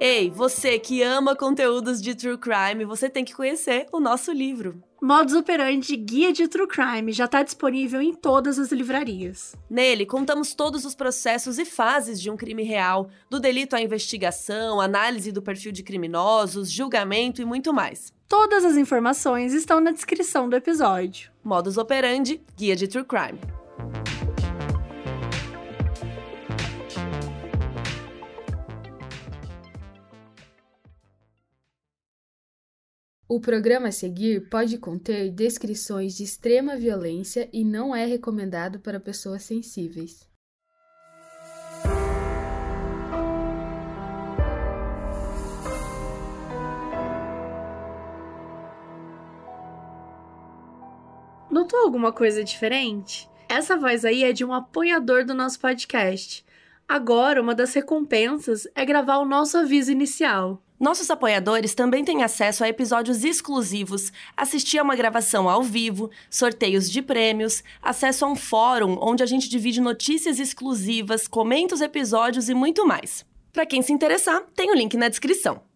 Ei, você que ama conteúdos de true crime, você tem que conhecer o nosso livro. Modus Operandi Guia de True Crime já está disponível em todas as livrarias. Nele, contamos todos os processos e fases de um crime real, do delito à investigação, análise do perfil de criminosos, julgamento e muito mais. Todas as informações estão na descrição do episódio. Modus Operandi Guia de True Crime. O programa a seguir pode conter descrições de extrema violência e não é recomendado para pessoas sensíveis. Notou alguma coisa diferente? Essa voz aí é de um apoiador do nosso podcast. Agora, uma das recompensas é gravar o nosso aviso inicial. Nossos apoiadores também têm acesso a episódios exclusivos, assistir a uma gravação ao vivo, sorteios de prêmios, acesso a um fórum onde a gente divide notícias exclusivas, comenta os episódios e muito mais. Para quem se interessar, tem o link na descrição.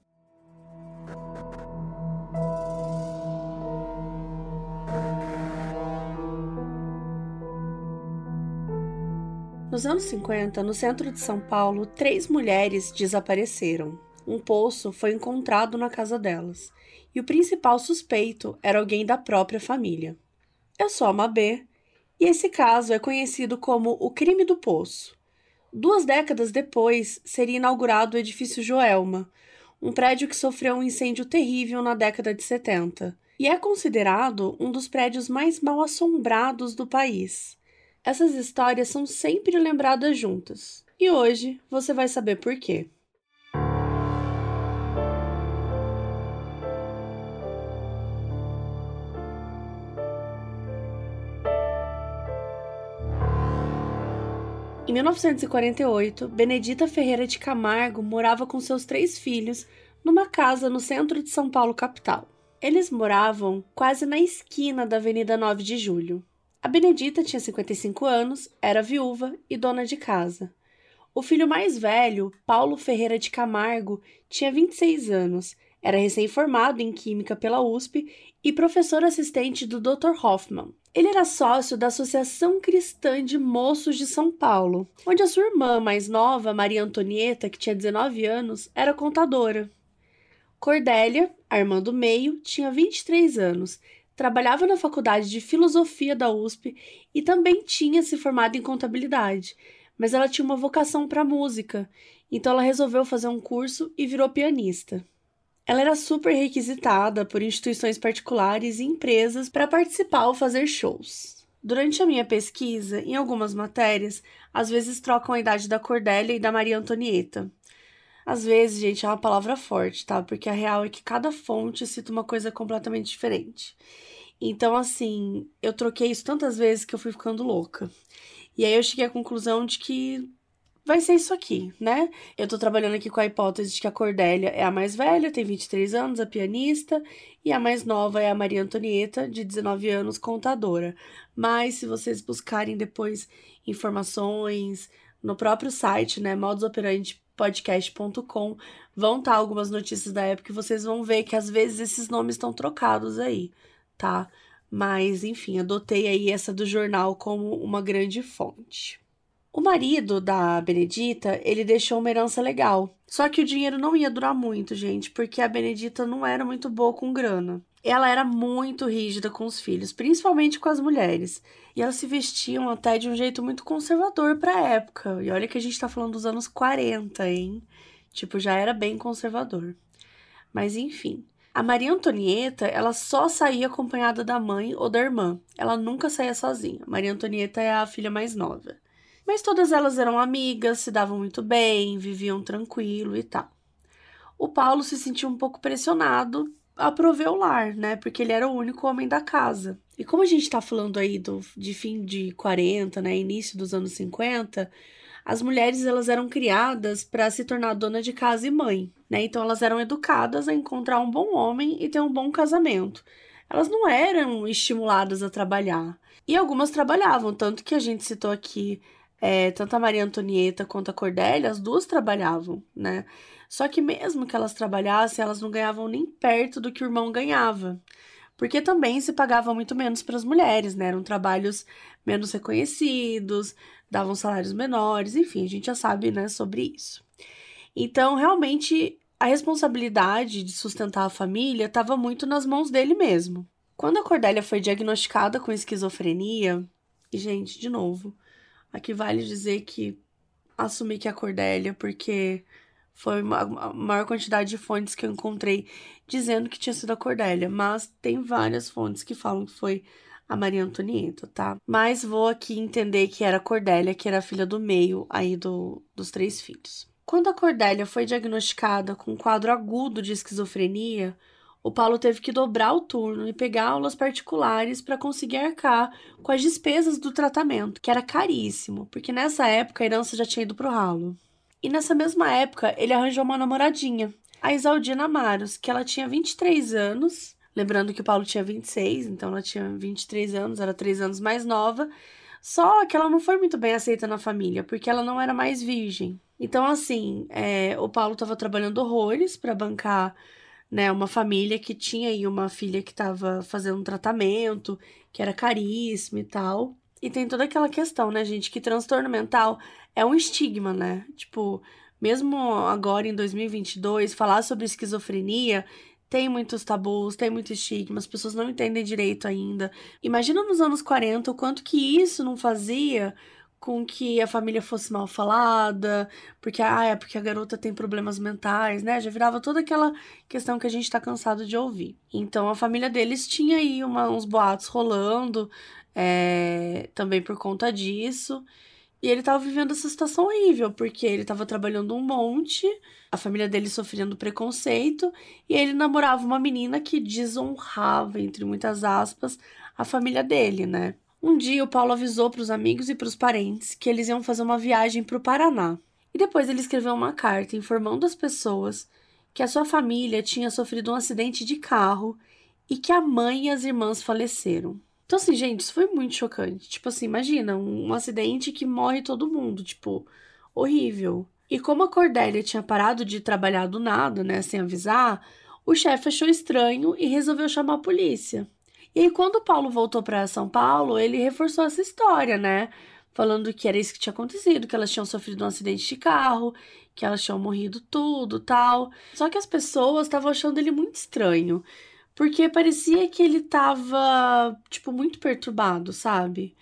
Nos anos 50, no centro de São Paulo, três mulheres desapareceram um poço foi encontrado na casa delas, e o principal suspeito era alguém da própria família. Eu sou a Mabê, e esse caso é conhecido como o crime do poço. Duas décadas depois, seria inaugurado o edifício Joelma, um prédio que sofreu um incêndio terrível na década de 70 e é considerado um dos prédios mais mal assombrados do país. Essas histórias são sempre lembradas juntas, e hoje você vai saber por quê. Em 1948, Benedita Ferreira de Camargo morava com seus três filhos numa casa no centro de São Paulo, capital. Eles moravam quase na esquina da Avenida 9 de Julho. A Benedita tinha 55 anos, era viúva e dona de casa. O filho mais velho, Paulo Ferreira de Camargo, tinha 26 anos, era recém-formado em Química pela USP e professor assistente do Dr. Hoffman. Ele era sócio da Associação Cristã de Moços de São Paulo, onde a sua irmã mais nova, Maria Antonieta, que tinha 19 anos, era contadora. Cordélia, a irmã do meio, tinha 23 anos, trabalhava na Faculdade de Filosofia da USP e também tinha se formado em contabilidade, mas ela tinha uma vocação para música, então ela resolveu fazer um curso e virou pianista. Ela era super requisitada por instituições particulares e empresas para participar ou fazer shows. Durante a minha pesquisa, em algumas matérias, às vezes trocam a idade da Cordélia e da Maria Antonieta. Às vezes, gente, é uma palavra forte, tá? Porque a real é que cada fonte cita uma coisa completamente diferente. Então, assim, eu troquei isso tantas vezes que eu fui ficando louca. E aí eu cheguei à conclusão de que vai ser isso aqui, né? Eu tô trabalhando aqui com a hipótese de que a Cordélia é a mais velha, tem 23 anos, a pianista, e a mais nova é a Maria Antonieta, de 19 anos, contadora. Mas se vocês buscarem depois informações no próprio site, né, modusoperantepodcast.com, vão estar tá algumas notícias da época e vocês vão ver que às vezes esses nomes estão trocados aí, tá? Mas, enfim, adotei aí essa do jornal como uma grande fonte. O marido da Benedita, ele deixou uma herança legal. Só que o dinheiro não ia durar muito, gente, porque a Benedita não era muito boa com grana. Ela era muito rígida com os filhos, principalmente com as mulheres. E elas se vestiam até de um jeito muito conservador para a época. E olha que a gente tá falando dos anos 40, hein? Tipo, já era bem conservador. Mas enfim, a Maria Antonieta, ela só saía acompanhada da mãe ou da irmã. Ela nunca saía sozinha. Maria Antonieta é a filha mais nova. Mas todas elas eram amigas, se davam muito bem, viviam tranquilo e tal. O Paulo se sentiu um pouco pressionado a prover o lar, né? Porque ele era o único homem da casa. E como a gente tá falando aí do, de fim de 40, né, início dos anos 50, as mulheres elas eram criadas para se tornar dona de casa e mãe, né? Então elas eram educadas a encontrar um bom homem e ter um bom casamento. Elas não eram estimuladas a trabalhar. E algumas trabalhavam, tanto que a gente citou aqui é, tanto a Maria Antonieta quanto a Cordélia, as duas trabalhavam, né? Só que mesmo que elas trabalhassem, elas não ganhavam nem perto do que o irmão ganhava. Porque também se pagava muito menos para as mulheres, né? Eram trabalhos menos reconhecidos, davam salários menores, enfim, a gente já sabe, né, sobre isso. Então, realmente, a responsabilidade de sustentar a família estava muito nas mãos dele mesmo. Quando a Cordélia foi diagnosticada com esquizofrenia, e gente, de novo, aqui vale dizer que assumi que é a Cordélia, porque foi a maior quantidade de fontes que eu encontrei dizendo que tinha sido a Cordélia, mas tem várias fontes que falam que foi a Maria Antonieta, tá? Mas vou aqui entender que era a Cordélia, que era a filha do meio aí do, dos três filhos. Quando a Cordélia foi diagnosticada com um quadro agudo de esquizofrenia, o Paulo teve que dobrar o turno e pegar aulas particulares para conseguir arcar com as despesas do tratamento, que era caríssimo, porque nessa época a herança já tinha ido pro ralo. E nessa mesma época, ele arranjou uma namoradinha, a Isaldina Amaros, que ela tinha 23 anos, lembrando que o Paulo tinha 26, então ela tinha 23 anos, era 3 anos mais nova, só que ela não foi muito bem aceita na família, porque ela não era mais virgem. Então, assim, é, o Paulo estava trabalhando horrores para bancar né, uma família que tinha aí uma filha que estava fazendo um tratamento, que era caríssimo e tal. E tem toda aquela questão, né, gente, que transtorno mental é um estigma, né? Tipo, mesmo agora em 2022, falar sobre esquizofrenia tem muitos tabus, tem muito estigma, as pessoas não entendem direito ainda. Imagina nos anos 40 o quanto que isso não fazia com que a família fosse mal falada, porque ah, é porque a garota tem problemas mentais, né? Já virava toda aquela questão que a gente tá cansado de ouvir. Então a família deles tinha aí uma, uns boatos rolando, é, também por conta disso. E ele tava vivendo essa situação horrível, porque ele tava trabalhando um monte, a família dele sofrendo preconceito, e ele namorava uma menina que desonrava, entre muitas aspas, a família dele, né? Um dia o Paulo avisou para os amigos e para os parentes que eles iam fazer uma viagem para o Paraná. E depois ele escreveu uma carta informando as pessoas que a sua família tinha sofrido um acidente de carro e que a mãe e as irmãs faleceram. Então, assim, gente, isso foi muito chocante. Tipo assim, imagina, um, um acidente que morre todo mundo, tipo, horrível. E como a Cordélia tinha parado de trabalhar do nada, né, sem avisar, o chefe achou estranho e resolveu chamar a polícia. E aí, quando o Paulo voltou para São Paulo, ele reforçou essa história, né? Falando que era isso que tinha acontecido, que elas tinham sofrido um acidente de carro, que elas tinham morrido tudo, tal. Só que as pessoas estavam achando ele muito estranho. Porque parecia que ele tava, tipo, muito perturbado, sabe?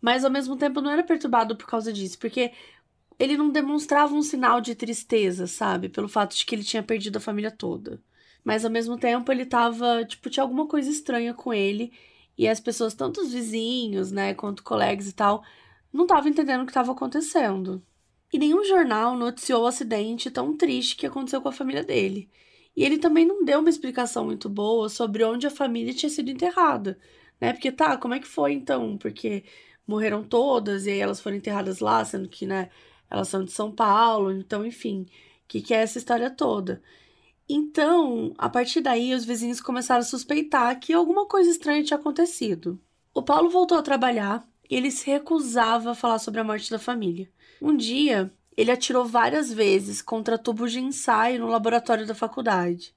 Mas ao mesmo tempo não era perturbado por causa disso, porque ele não demonstrava um sinal de tristeza, sabe? Pelo fato de que ele tinha perdido a família toda. Mas ao mesmo tempo ele tava, tipo, tinha alguma coisa estranha com ele. E as pessoas, tanto os vizinhos, né, quanto colegas e tal, não estavam entendendo o que estava acontecendo. E nenhum jornal noticiou o acidente tão triste que aconteceu com a família dele. E ele também não deu uma explicação muito boa sobre onde a família tinha sido enterrada, né? Porque tá, como é que foi então? Porque morreram todas e aí elas foram enterradas lá, sendo que, né, elas são de São Paulo, então, enfim, o que, que é essa história toda? Então, a partir daí, os vizinhos começaram a suspeitar que alguma coisa estranha tinha acontecido. O Paulo voltou a trabalhar e ele se recusava a falar sobre a morte da família. Um dia, ele atirou várias vezes contra tubos de ensaio no laboratório da faculdade.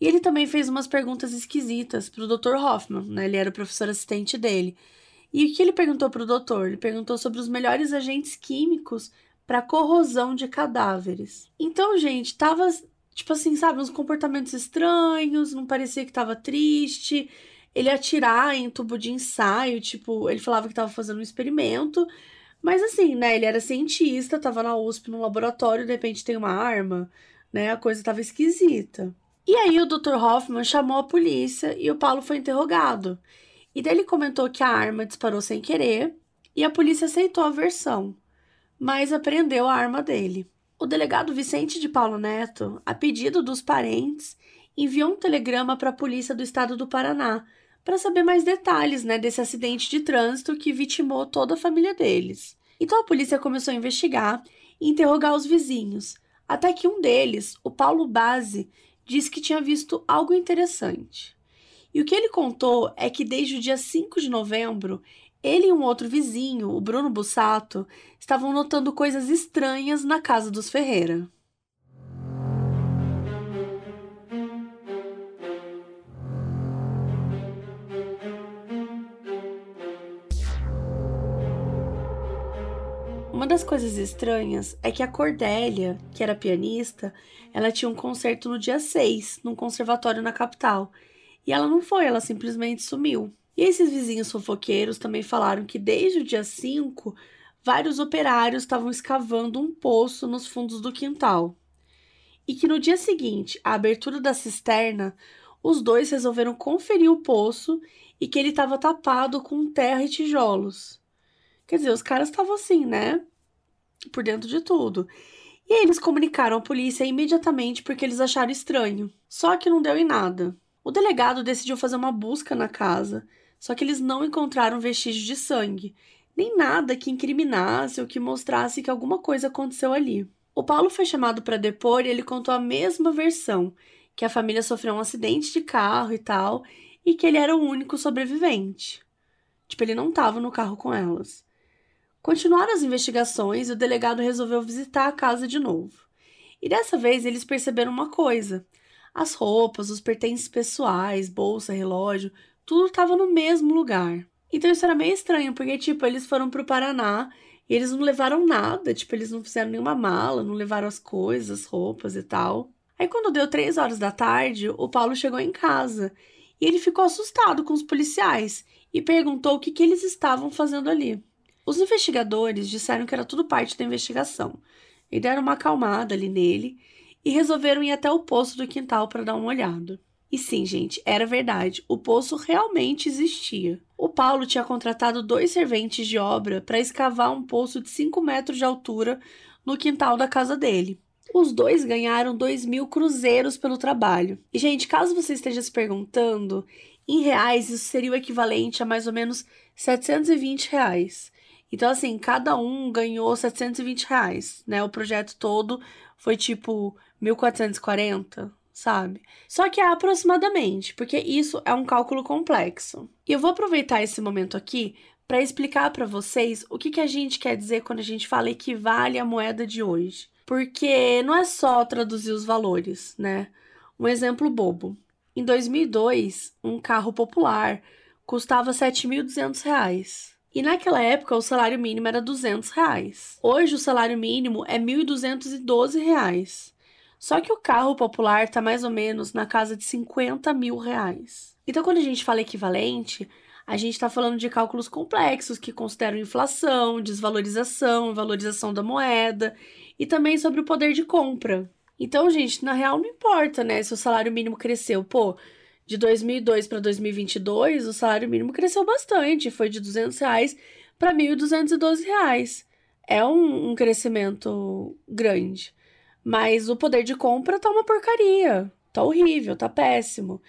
E ele também fez umas perguntas esquisitas para o Dr. Hoffman, né? Ele era o professor assistente dele. E o que ele perguntou para o doutor? Ele perguntou sobre os melhores agentes químicos para corrosão de cadáveres. Então, gente, tava tipo assim, sabe, uns comportamentos estranhos, não parecia que tava triste. Ele atirar em tubo de ensaio, tipo, ele falava que tava fazendo um experimento, mas assim, né, ele era cientista, tava na USP no laboratório, de repente tem uma arma, né, a coisa tava esquisita. E aí o Dr. Hoffman chamou a polícia e o Paulo foi interrogado. E daí ele comentou que a arma disparou sem querer e a polícia aceitou a versão, mas apreendeu a arma dele. O delegado Vicente de Paulo Neto, a pedido dos parentes, enviou um telegrama para a polícia do estado do Paraná para saber mais detalhes né, desse acidente de trânsito que vitimou toda a família deles. Então a polícia começou a investigar e interrogar os vizinhos, até que um deles, o Paulo Base, disse que tinha visto algo interessante. E o que ele contou é que desde o dia 5 de novembro Ele e um outro vizinho, o Bruno Bussato, estavam notando coisas estranhas na casa dos Ferreira. Das coisas estranhas é que a Cordélia, que era pianista, ela tinha um concerto no dia 6, num conservatório na capital. E ela não foi, ela simplesmente sumiu. E esses vizinhos fofoqueiros também falaram que desde o dia 5, vários operários estavam escavando um poço nos fundos do quintal. E que no dia seguinte, à abertura da cisterna, os dois resolveram conferir o poço e que ele estava tapado com terra e tijolos. Quer dizer, os caras estavam assim, né? Por dentro de tudo. E aí eles comunicaram à polícia imediatamente porque eles acharam estranho. Só que não deu em nada. O delegado decidiu fazer uma busca na casa, só que eles não encontraram vestígios de sangue, nem nada que incriminasse ou que mostrasse que alguma coisa aconteceu ali. O Paulo foi chamado para depor e ele contou a mesma versão, que a família sofreu um acidente de carro e tal, e que ele era o único sobrevivente. Tipo, ele não estava no carro com elas. Continuaram as investigações e o delegado resolveu visitar a casa de novo. E dessa vez eles perceberam uma coisa: as roupas, os pertences pessoais, bolsa, relógio, tudo estava no mesmo lugar. Então isso era meio estranho, porque, tipo, eles foram pro Paraná e eles não levaram nada, tipo, eles não fizeram nenhuma mala, não levaram as coisas, roupas e tal. Aí quando deu três horas da tarde, o Paulo chegou em casa e ele ficou assustado com os policiais e perguntou o que, que eles estavam fazendo ali. Os investigadores disseram que era tudo parte da investigação e deram uma acalmada ali nele e resolveram ir até o poço do quintal para dar uma olhada. E sim, gente, era verdade, o poço realmente existia. O Paulo tinha contratado dois serventes de obra para escavar um poço de 5 metros de altura no quintal da casa dele. Os dois ganharam 2 mil cruzeiros pelo trabalho. E, gente, caso você esteja se perguntando, em reais isso seria o equivalente a mais ou menos 720 reais. Então, assim, cada um ganhou 720 reais, né? O projeto todo foi tipo 1.440, sabe? Só que é aproximadamente, porque isso é um cálculo complexo. E eu vou aproveitar esse momento aqui para explicar para vocês o que, que a gente quer dizer quando a gente fala equivale à moeda de hoje. Porque não é só traduzir os valores, né? Um exemplo bobo. Em 2002, um carro popular custava 7.200 reais. E naquela época o salário mínimo era 200 reais. Hoje o salário mínimo é 1.212 reais. Só que o carro popular está mais ou menos na casa de 50 mil reais. Então quando a gente fala equivalente, a gente está falando de cálculos complexos que consideram inflação, desvalorização, valorização da moeda e também sobre o poder de compra. Então, gente, na real não importa, né, se o salário mínimo cresceu. Pô, de 2002 para 2022, o salário mínimo cresceu bastante, foi de 200 reais para 1.212 reais. É um, um crescimento grande. Mas o poder de compra tá uma porcaria. Tá horrível, tá péssimo.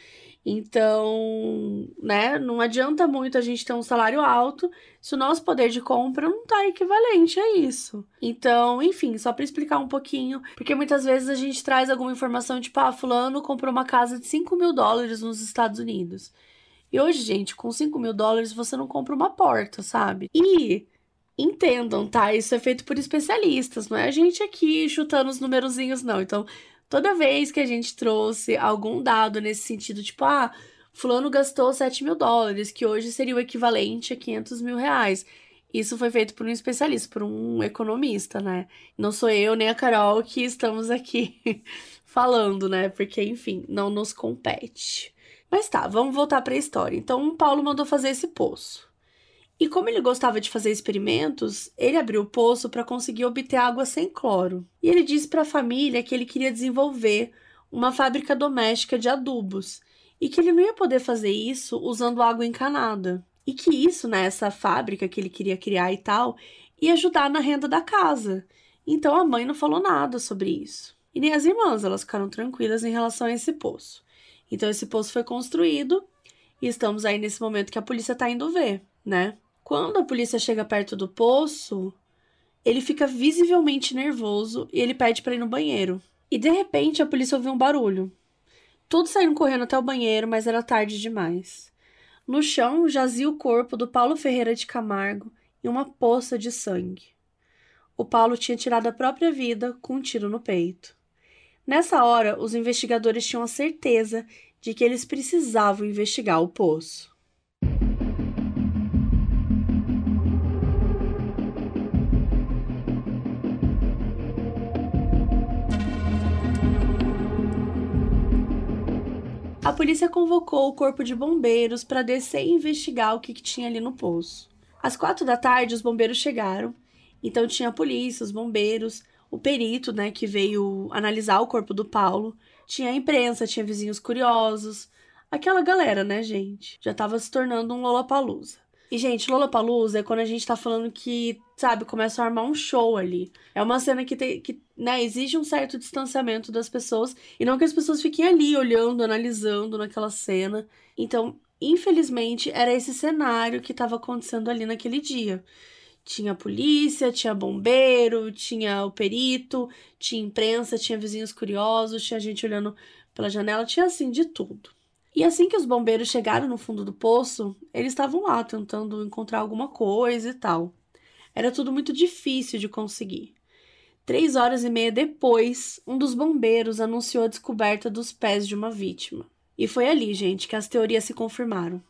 Então, né, não adianta muito a gente ter um salário alto se o nosso poder de compra não tá equivalente a isso. Então, enfim, só para explicar um pouquinho, porque muitas vezes a gente traz alguma informação tipo, ah, fulano comprou uma casa de 5 mil dólares nos Estados Unidos. E hoje, gente, com 5 mil dólares você não compra uma porta, sabe? E entendam, tá? Isso é feito por especialistas, não é a gente aqui chutando os numerozinhos, não. Então, toda vez que a gente trouxe algum dado nesse sentido, tipo, ah, fulano gastou 7 mil dólares, que hoje seria o equivalente a 500 mil reais. Isso foi feito por um especialista, por um economista, né? Não sou eu nem a Carol que estamos aqui falando, né? Porque, enfim, não nos compete. Mas tá, vamos voltar para a história. Então, o Paulo mandou fazer esse poço. E como ele gostava de fazer experimentos, ele abriu o poço para conseguir obter água sem cloro. E ele disse para a família que ele queria desenvolver uma fábrica doméstica de adubos e que ele não ia poder fazer isso usando água encanada. E que isso, né, essa fábrica que ele queria criar e tal, ia ajudar na renda da casa. Então a mãe não falou nada sobre isso. E nem as irmãs, elas ficaram tranquilas em relação a esse poço. Então esse poço foi construído e estamos aí nesse momento que a polícia está indo ver, né? Quando a polícia chega perto do poço, ele fica visivelmente nervoso e ele pede para ir no banheiro. E de repente a polícia ouviu um barulho. Todos saíram correndo até o banheiro, mas era tarde demais. No chão jazia o corpo do Paulo Ferreira de Camargo em uma poça de sangue. O Paulo tinha tirado a própria vida com um tiro no peito. Nessa hora, os investigadores tinham a certeza de que eles precisavam investigar o poço. A polícia convocou o corpo de bombeiros para descer e investigar o que, que, tinha ali no poço. Às quatro da tarde, os bombeiros chegaram. Então tinha a polícia, os bombeiros, o perito, né, que veio analisar o corpo do Paulo. Tinha a imprensa, tinha vizinhos curiosos. Aquela galera, né, gente? Já tava se tornando um Lollapalooza. E, gente, Lollapalooza é quando a gente tá falando que, sabe, começa a armar um show ali. É uma cena que, tem, que né, exige um certo distanciamento das pessoas. E não que as pessoas fiquem ali olhando, analisando naquela cena. Então, infelizmente, era esse cenário que estava acontecendo ali naquele dia. Tinha polícia, tinha bombeiro, tinha o perito, tinha imprensa, tinha vizinhos curiosos, tinha gente olhando pela janela, tinha assim de tudo. E assim que os bombeiros chegaram no fundo do poço, eles estavam lá tentando encontrar alguma coisa e tal. Era tudo muito difícil de conseguir. Três horas e meia depois, um dos bombeiros anunciou a descoberta dos pés de uma vítima. E foi ali, gente, que as teorias se confirmaram.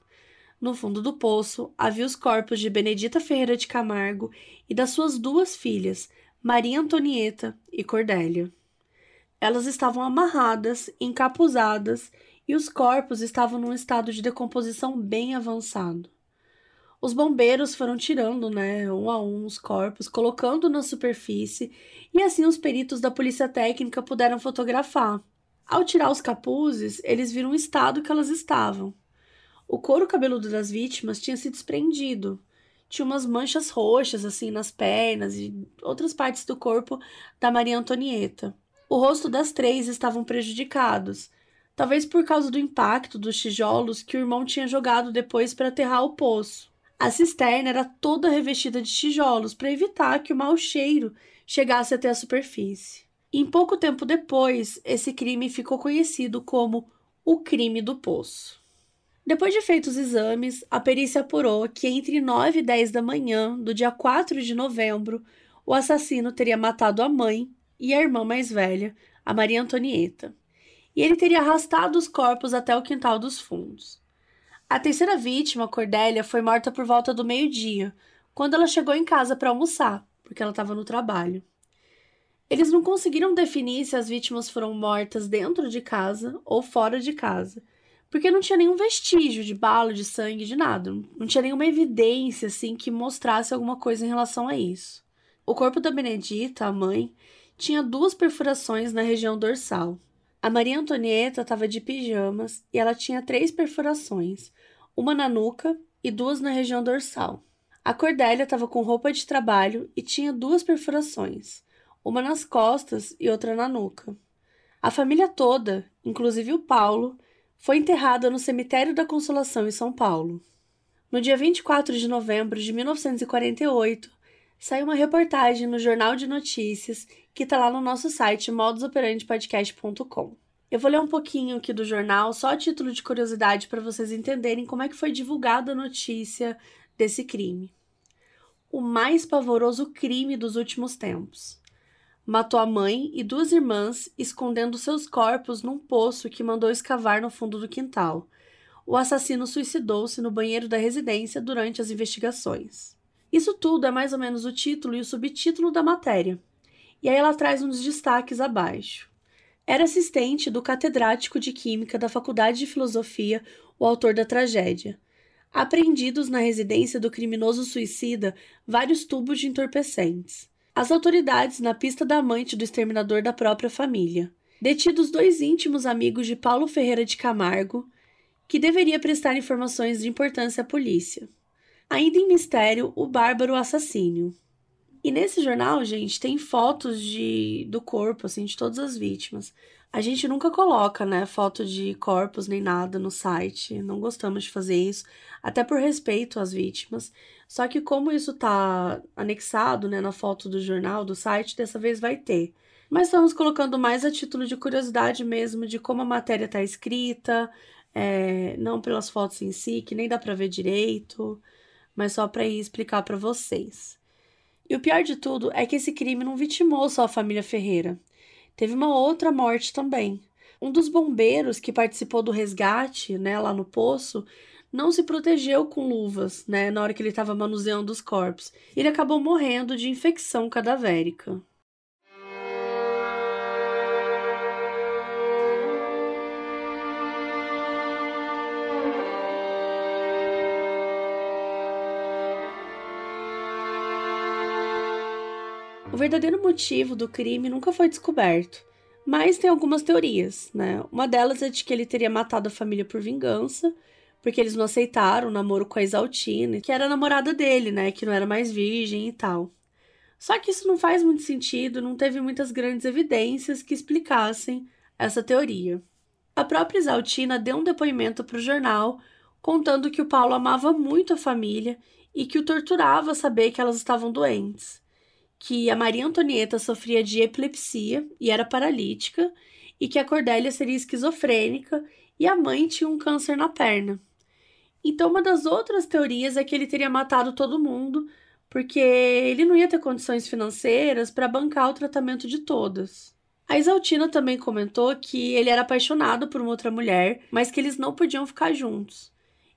No fundo do poço, havia os corpos de Benedita Ferreira de Camargo e das suas duas filhas, Maria Antonieta e Cordélia. Elas estavam amarradas, encapuzadas e os corpos estavam num estado de decomposição bem avançado. Os bombeiros foram tirando, né, um a um os corpos, colocando na superfície, e assim os peritos da polícia técnica puderam fotografar. Ao tirar os capuzes, eles viram o estado que elas estavam. O couro cabeludo das vítimas tinha se desprendido. Tinha umas manchas roxas assim nas pernas e outras partes do corpo da Maria Antonieta. O rosto das três estavam prejudicados, talvez por causa do impacto dos tijolos que o irmão tinha jogado depois para aterrar o poço. A cisterna era toda revestida de tijolos para evitar que o mau cheiro chegasse até a superfície. Em pouco tempo depois, esse crime ficou conhecido como o crime do poço. Depois de feitos os exames, a perícia apurou que entre 9 e 10 da manhã do dia 4 de novembro, o assassino teria matado a mãe e a irmã mais velha, a Maria Antonieta e ele teria arrastado os corpos até o quintal dos fundos. A terceira vítima, Cordélia, foi morta por volta do meio-dia, quando ela chegou em casa para almoçar, porque ela estava no trabalho. Eles não conseguiram definir se as vítimas foram mortas dentro de casa ou fora de casa, porque não tinha nenhum vestígio de bala, de sangue, de nada. Não tinha nenhuma evidência assim que mostrasse alguma coisa em relação a isso. O corpo da Benedita, a mãe, tinha duas perfurações na região dorsal, a Maria Antonieta estava de pijamas e ela tinha três perfurações, uma na nuca e duas na região dorsal. A Cordélia estava com roupa de trabalho e tinha duas perfurações, uma nas costas e outra na nuca. A família toda, inclusive o Paulo, foi enterrada no Cemitério da Consolação em São Paulo. No dia 24 de novembro de 1948, saiu uma reportagem no Jornal de Notícias que está lá no nosso site modusoperandipodcast.com. Eu vou ler um pouquinho aqui do jornal, só a título de curiosidade para vocês entenderem como é que foi divulgada a notícia desse crime. O mais pavoroso crime dos últimos tempos. Matou a mãe e duas irmãs, escondendo seus corpos num poço que mandou escavar no fundo do quintal. O assassino suicidou-se no banheiro da residência durante as investigações. Isso tudo é mais ou menos o título e o subtítulo da matéria. E aí ela traz uns destaques abaixo. Era assistente do catedrático de Química da Faculdade de Filosofia, o autor da tragédia. Apreendidos na residência do criminoso suicida vários tubos de entorpecentes. As autoridades na pista da amante do exterminador da própria família. Detidos dois íntimos amigos de Paulo Ferreira de Camargo, que deveria prestar informações de importância à polícia. Ainda em mistério, o bárbaro assassínio. E nesse jornal, gente, tem fotos de do corpo, assim, de todas as vítimas. A gente nunca coloca, né, foto de corpos nem nada no site. Não gostamos de fazer isso, até por respeito às vítimas. Só que como isso tá anexado, né, na foto do jornal, do site, dessa vez vai ter. Mas estamos colocando mais a título de curiosidade mesmo de como a matéria tá escrita, é, não pelas fotos em si, que nem dá para ver direito, mas só para ir explicar para vocês. E o pior de tudo é que esse crime não vitimou só a família Ferreira. Teve uma outra morte também. Um dos bombeiros que participou do resgate, né, lá no poço, não se protegeu com luvas, né, na hora que ele estava manuseando os corpos. Ele acabou morrendo de infecção cadavérica. O verdadeiro motivo do crime nunca foi descoberto, mas tem algumas teorias, né? Uma delas é de que ele teria matado a família por vingança, porque eles não aceitaram o namoro com a Exaltina, que era a namorada dele, né? Que não era mais virgem e tal. Só que isso não faz muito sentido, não teve muitas grandes evidências que explicassem essa teoria. A própria Exaltina deu um depoimento para o jornal contando que o Paulo amava muito a família e que o torturava saber que elas estavam doentes que a Maria Antonieta sofria de epilepsia e era paralítica, e que a Cordélia seria esquizofrênica e a mãe tinha um câncer na perna. Então, uma das outras teorias é que ele teria matado todo mundo, porque ele não ia ter condições financeiras para bancar o tratamento de todas. A Isaltina também comentou que ele era apaixonado por uma outra mulher, mas que eles não podiam ficar juntos.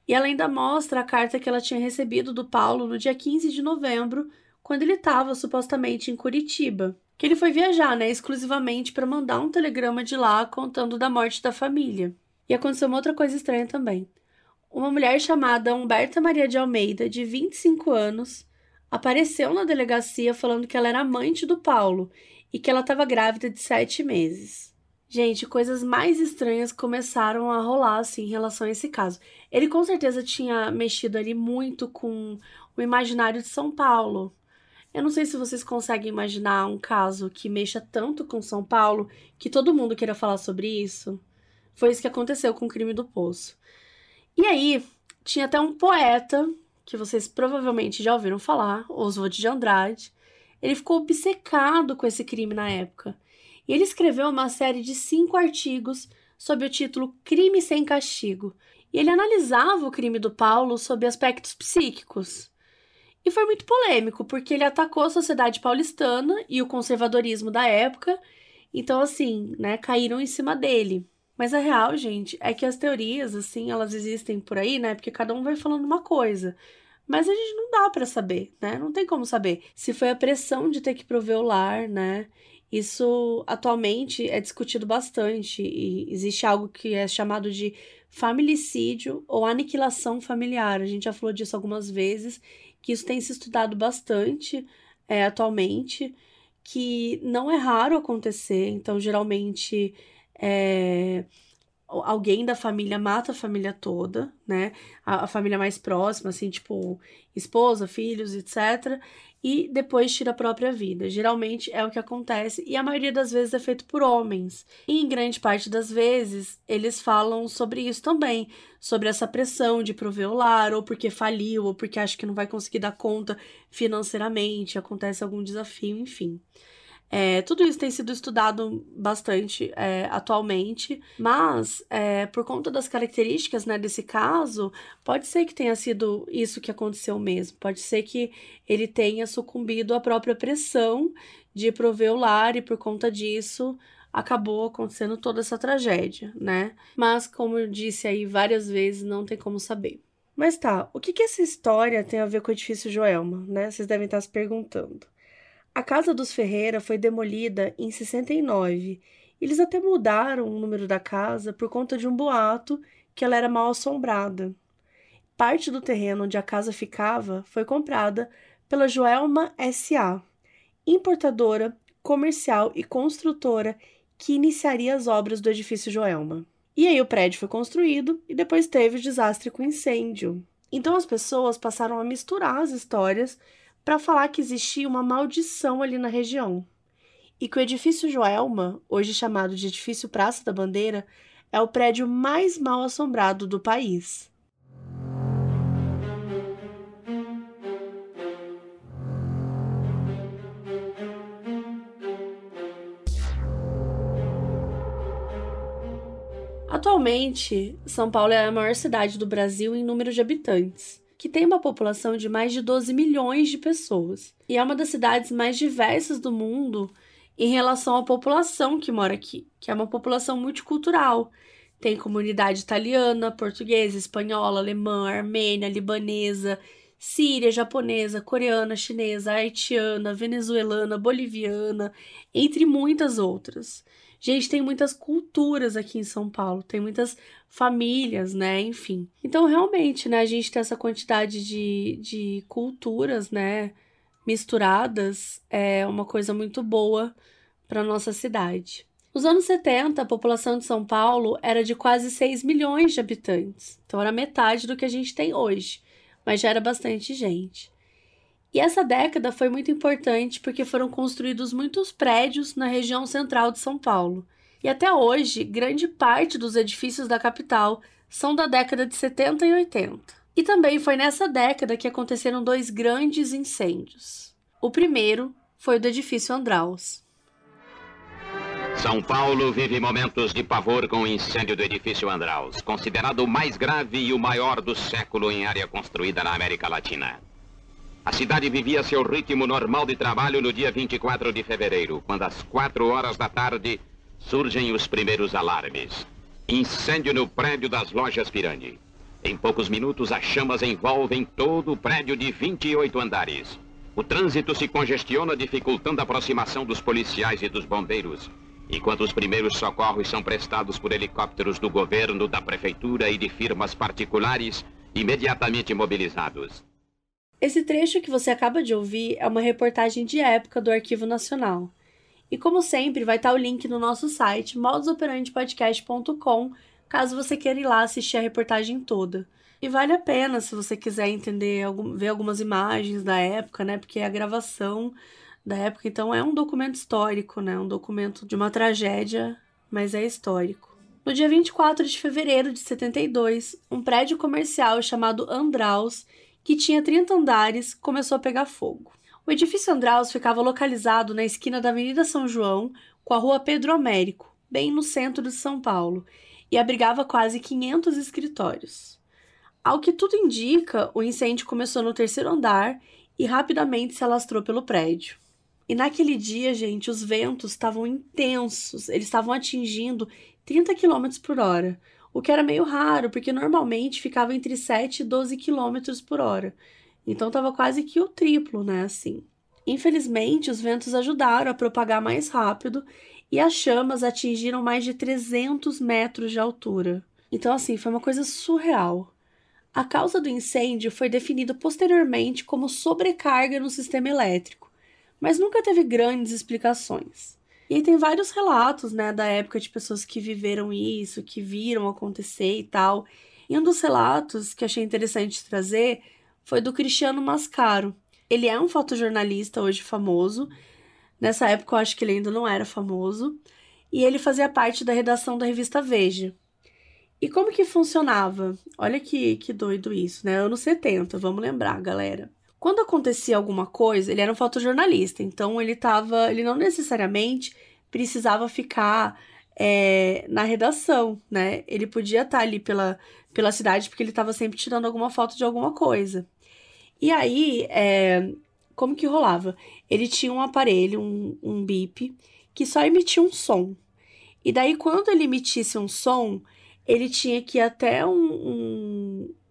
E ela ainda mostra a carta que ela tinha recebido do Paulo no dia 15 de novembro quando ele estava supostamente em Curitiba, que ele foi viajar, né, exclusivamente para mandar um telegrama de lá contando da morte da família. E aconteceu uma outra coisa estranha também. Uma mulher chamada Humberta Maria de Almeida, de 25 anos, apareceu na delegacia falando que ela era amante do Paulo e que ela estava grávida de sete meses. Gente, coisas mais estranhas começaram a rolar assim em relação a esse caso. Ele com certeza tinha mexido ali muito com o imaginário de São Paulo, eu não sei se vocês conseguem imaginar um caso que mexa tanto com São Paulo que todo mundo queira falar sobre isso. Foi isso que aconteceu com o crime do Poço. E aí, tinha até um poeta, que vocês provavelmente já ouviram falar, Oswald de Andrade. Ele ficou obcecado com esse crime na época. E ele escreveu uma série de cinco artigos sob o título Crime Sem Castigo. E ele analisava o crime do Paulo sob aspectos psíquicos. E foi muito polêmico, porque ele atacou a sociedade paulistana e o conservadorismo da época. Então, assim, né, caíram em cima dele. Mas a real, gente, é que as teorias, assim, elas existem por aí, né? Porque cada um vai falando uma coisa. Mas a gente não dá para saber, né? Não tem como saber. Se foi a pressão de ter que prover o lar, né? Isso atualmente é discutido bastante e existe algo que é chamado de familicídio ou aniquilação familiar. A gente já falou disso algumas vezes que isso tem se estudado bastante é, atualmente, que não é raro acontecer, então geralmente é, alguém da família mata a família toda, né? A, a, família mais próxima, assim, tipo esposa, filhos, etc e depois tira a própria vida. Geralmente é o que acontece e a maioria das vezes é feito por homens. E em grande parte das vezes eles falam sobre isso também, sobre essa pressão de prover o lar, ou porque faliu, ou porque acha que não vai conseguir dar conta financeiramente, acontece algum desafio, enfim. É, tudo isso tem sido estudado bastante é, atualmente, mas é, por conta das características né, desse caso, pode ser que tenha sido isso que aconteceu mesmo. Pode ser que ele tenha sucumbido à própria pressão de prover o lar e por conta disso acabou acontecendo toda essa tragédia, né? Mas, como eu disse aí várias vezes, não tem como saber. Mas tá, o que, que essa história tem a ver com o edifício Joelma, né? Vocês devem estar se perguntando. A casa dos Ferreira foi demolida em 69. Eles até mudaram o número da casa por conta de um boato que ela era mal assombrada. Parte do terreno onde a casa ficava foi comprada pela Joelma SA, importadora, comercial e construtora que iniciaria as obras do edifício Joelma. E aí o prédio foi construído e depois teve o desastre com incêndio. Então as pessoas passaram a misturar as histórias para falar que existia uma maldição ali na região e que o edifício Joelma, hoje chamado de Edifício Praça da Bandeira, é o prédio mais mal assombrado do país. Atualmente, São Paulo é a maior cidade do Brasil em número de habitantes, que tem uma população de mais de 12 milhões de pessoas, e é uma das cidades mais diversas do mundo em relação à população que mora aqui, que é uma população multicultural. Tem comunidade italiana, portuguesa, espanhola, alemã, armênia, libanesa, síria, japonesa, coreana, chinesa, haitiana, venezuelana, boliviana, entre muitas outras. Gente, tem muitas culturas aqui em São Paulo, tem muitas famílias, né? Enfim. Então, realmente, né, a gente tem essa quantidade de, de culturas, né? Misturadas é uma coisa muito boa para nossa cidade. Nos anos 70, a população de São Paulo era de quase 6 milhões de habitantes. Então, era metade do que a gente tem hoje mas já era bastante gente. E essa década foi muito importante porque foram construídos muitos prédios na região central de São Paulo. E até hoje, grande parte dos edifícios da capital são da década de 70 e 80. E também foi nessa década que aconteceram dois grandes incêndios. O primeiro foi o do edifício Andraus. São Paulo vive momentos de pavor com o incêndio do edifício Andraus, considerado o mais grave e o maior do século em área construída na América Latina. A cidade vivia seu ritmo normal de trabalho no dia 24 de fevereiro, quando às 4 horas da tarde surgem os primeiros alarmes. Incêndio no prédio das lojas Pirani. Em poucos minutos, as chamas envolvem todo o prédio de 28 andares. O trânsito se congestiona, dificultando a aproximação dos policiais e dos bombeiros, enquanto os primeiros socorros são prestados por helicópteros do governo, da prefeitura e de firmas particulares, imediatamente mobilizados. Esse trecho que você acaba de ouvir é uma reportagem de época do Arquivo Nacional. E como sempre, vai estar o link no nosso site modusoperandepodcast.com, caso você queira ir lá assistir a reportagem toda. E vale a pena se você quiser entender, ver algumas imagens da época, né? Porque a gravação da época. Então é um documento histórico, né? Um documento de uma tragédia, mas é histórico. No dia 24 de fevereiro de 72, um prédio comercial chamado Andraus, que tinha 30 andares, começou a pegar fogo. O edifício Andraus ficava localizado na esquina da Avenida São João com a Rua Pedro Américo, bem no centro de São Paulo, e abrigava quase 500 escritórios. Ao que tudo indica, o incêndio começou no terceiro andar e rapidamente se alastrou pelo prédio. E naquele dia, gente, os ventos estavam intensos, eles estavam atingindo 30 km por hora, o que era meio raro, porque normalmente ficava entre 7 e 12 km por hora. Então estava quase que o triplo, né, assim. Infelizmente, os ventos ajudaram a propagar mais rápido e as chamas atingiram mais de 300 metros de altura. Então, assim, foi uma coisa surreal. A causa do incêndio foi definida posteriormente como sobrecarga no sistema elétrico mas nunca teve grandes explicações. E aí tem vários relatos, né, da época de pessoas que viveram isso, que viram acontecer e tal. E um dos relatos que achei interessante trazer foi do Cristiano Mascaro. Ele é um fotojornalista hoje famoso. Nessa época eu acho que ele ainda não era famoso. E ele fazia parte da redação da revista Veja. E como que funcionava? Olha que, que doido isso, né? Anos 70, vamos lembrar, galera. Quando acontecia alguma coisa, ele era um fotojornalista, então ele tava. Ele não necessariamente precisava ficar é, na redação, né? Ele podia estar ali pela, pela cidade porque ele estava sempre tirando alguma foto de alguma coisa. E aí, é, como que rolava? Ele tinha um aparelho, um, um bip, que só emitia um som. E daí, quando ele emitisse um som, ele tinha que ir até um, um,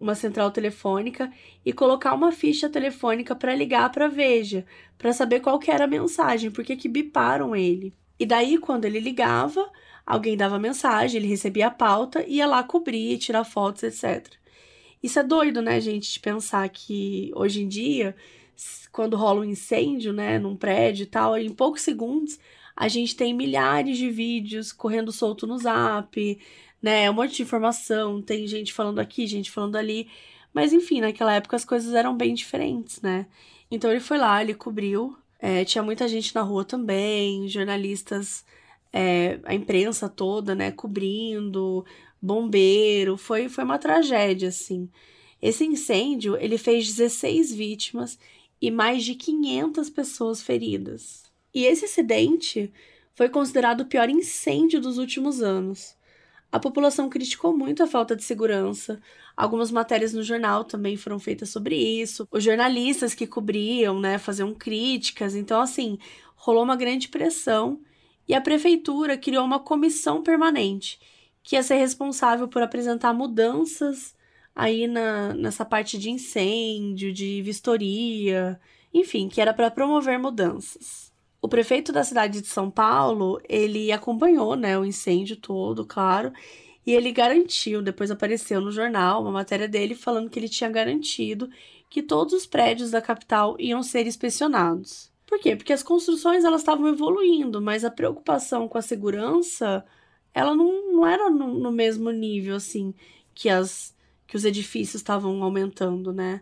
uma central telefônica e colocar uma ficha telefônica para ligar para Veja, para saber qual que era a mensagem, porque que biparam ele. E daí, quando ele ligava, alguém dava mensagem, ele recebia a pauta, ia lá cobrir, tirar fotos, etc. Isso é doido, né, gente, de pensar que hoje em dia, quando rola um incêndio, né, num prédio e tal, em poucos segundos, a gente tem milhares de vídeos correndo solto no zap, né? É um monte de informação, tem gente falando aqui, gente falando ali. Mas enfim, naquela época as coisas eram bem diferentes, né? Então ele foi lá, ele cobriu. É, tinha muita gente na rua também, jornalistas, é, a imprensa toda, né, cobrindo, bombeiro. Foi, foi uma tragédia, assim. Esse incêndio, ele fez 16 vítimas e mais de 500 pessoas feridas. E esse acidente foi considerado o pior incêndio dos últimos anos. A população criticou muito a falta de segurança. Algumas matérias no jornal também foram feitas sobre isso. Os jornalistas que cobriam, né, faziam críticas. Então, assim, rolou uma grande pressão e a prefeitura criou uma comissão permanente que ia ser responsável por apresentar mudanças aí na, nessa parte de incêndio, de vistoria, enfim, que era para promover mudanças. O prefeito da cidade de São Paulo, ele acompanhou, né, o incêndio todo, claro, e ele garantiu, depois apareceu no jornal uma matéria dele falando que ele tinha garantido que todos os prédios da capital iam ser inspecionados. Por quê? Porque as construções elas estavam evoluindo, mas a preocupação com a segurança ela não, não era no, no mesmo nível assim que as que os edifícios estavam aumentando, né?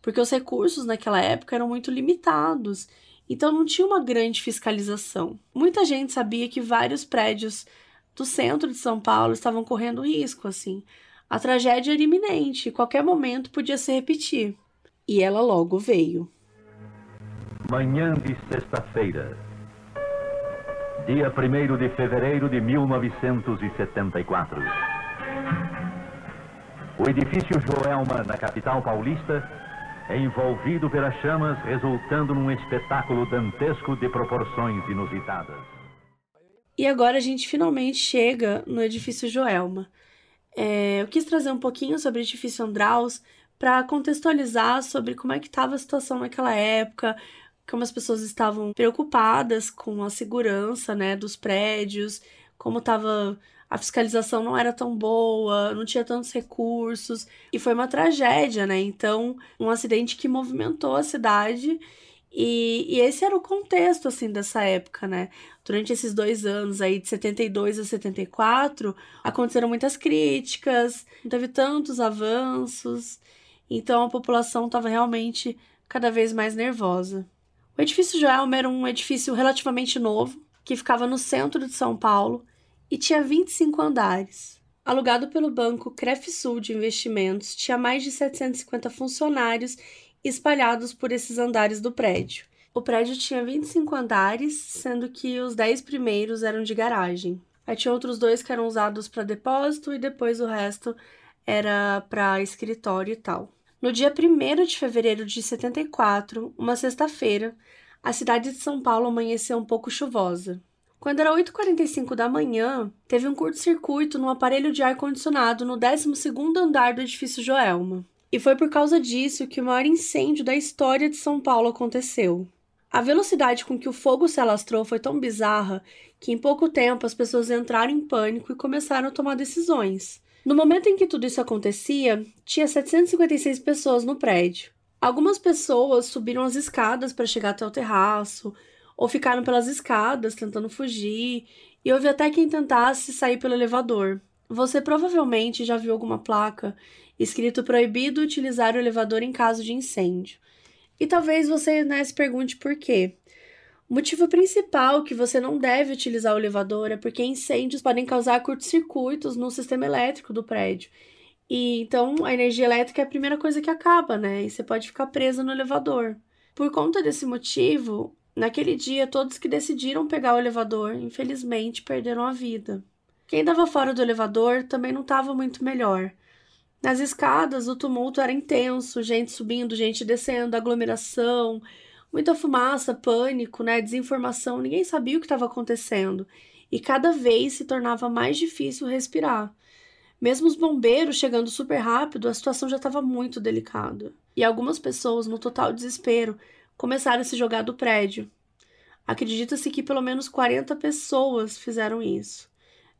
Porque os recursos naquela época eram muito limitados, então não tinha uma grande fiscalização. Muita gente sabia que vários prédios do centro de São Paulo estavam correndo risco, assim. A tragédia era iminente, qualquer momento podia se repetir. E ela logo veio. Manhã de sexta-feira, dia 1 de fevereiro de 1974. O edifício Joelma, na capital paulista, é envolvido pelas chamas, resultando num espetáculo dantesco de proporções inusitadas. E agora a gente finalmente chega no edifício Joelma. É, eu quis trazer um pouquinho sobre o edifício Andraus para contextualizar sobre como é que estava a situação naquela época, como as pessoas estavam preocupadas com a segurança né, dos prédios, como estava a fiscalização não era tão boa, não tinha tantos recursos e foi uma tragédia, né? Então, um acidente que movimentou a cidade e, e, esse era o contexto, assim, dessa época, né? Durante esses dois anos aí, de 72 a 74, aconteceram muitas críticas, não teve tantos avanços, então a população estava realmente cada vez mais nervosa. O edifício Joelma era um edifício relativamente novo, que ficava no centro de São Paulo e tinha 25 andares. Alugado pelo banco Crefsul de Investimentos, tinha mais de 750 funcionários espalhados por esses andares do prédio. O prédio tinha 25 andares, sendo que os 10 primeiros eram de garagem. Aí tinha outros dois que eram usados para depósito e depois o resto era para escritório e tal. No dia 1 de fevereiro de 74, uma sexta-feira, a cidade de São Paulo amanheceu um pouco chuvosa. Quando era 8h45 da manhã, teve um curto-circuito no aparelho de ar-condicionado no 12º andar do edifício Joelma. E foi por causa disso que o maior incêndio da história de São Paulo aconteceu. A velocidade com que o fogo se alastrou foi tão bizarra que em pouco tempo as pessoas entraram em pânico e começaram a tomar decisões. No momento em que tudo isso acontecia, tinha 756 pessoas no prédio. Algumas pessoas subiram as escadas para chegar até o terraço, ou ficaram pelas escadas tentando fugir, e houve até quem tentasse sair pelo elevador. Você provavelmente já viu alguma placa escrito proibido utilizar o elevador em caso de incêndio. E talvez você né, se pergunte por quê. O motivo principal que você não deve utilizar o elevador é porque incêndios podem causar curtos-circuitos no sistema elétrico do prédio. E então a energia elétrica é a primeira coisa que acaba, né? E você pode ficar preso no elevador. Por conta desse motivo, Naquele dia, todos que decidiram pegar o elevador, infelizmente, perderam a vida. Quem estava fora do elevador também não estava muito melhor. Nas escadas, o tumulto era intenso, gente subindo, gente descendo, aglomeração, muita fumaça, pânico, né, desinformação, ninguém sabia o que estava acontecendo, e cada vez se tornava mais difícil respirar. Mesmo os bombeiros chegando super rápido, a situação já estava muito delicada. E algumas pessoas, no total desespero, começaram a se jogar do prédio. Acredita-se que pelo menos 40 pessoas fizeram isso.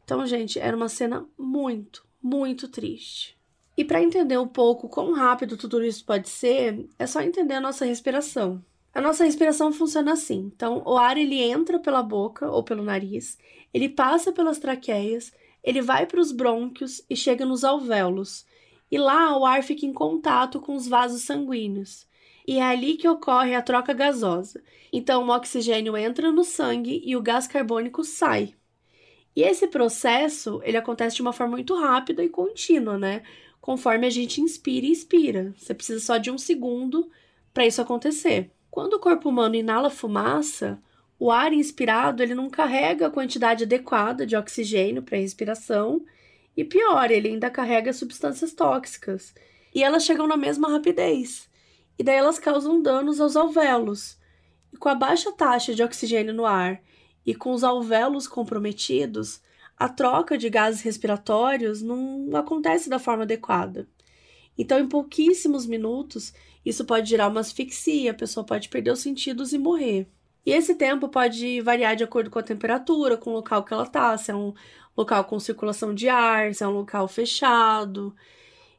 Então, gente, era uma cena muito, muito triste. E para entender um pouco quão rápido tudo isso pode ser, é só entender a nossa respiração. A nossa respiração funciona assim. Então, o ar ele entra pela boca ou pelo nariz, ele passa pelas traqueias, ele vai para os brônquios e chega nos alvéolos. E lá o ar fica em contato com os vasos sanguíneos e é ali que ocorre a troca gasosa. Então, o oxigênio entra no sangue e o gás carbônico sai. E esse processo, ele acontece de uma forma muito rápida e contínua, né? Conforme a gente inspira e expira. Você precisa só de um segundo para isso acontecer. Quando o corpo humano inala fumaça, o ar inspirado ele não carrega a quantidade adequada de oxigênio para a respiração E pior, ele ainda carrega substâncias tóxicas. E elas chegam na mesma rapidez. E daí elas causam danos aos alvéolos. E com a baixa taxa de oxigênio no ar e com os alvéolos comprometidos, a troca de gases respiratórios não acontece da forma adequada. Então, em pouquíssimos minutos, isso pode gerar uma asfixia, a pessoa pode perder os sentidos e morrer. E esse tempo pode variar de acordo com a temperatura, com o local que ela está, se é um local com circulação de ar, se é um local fechado.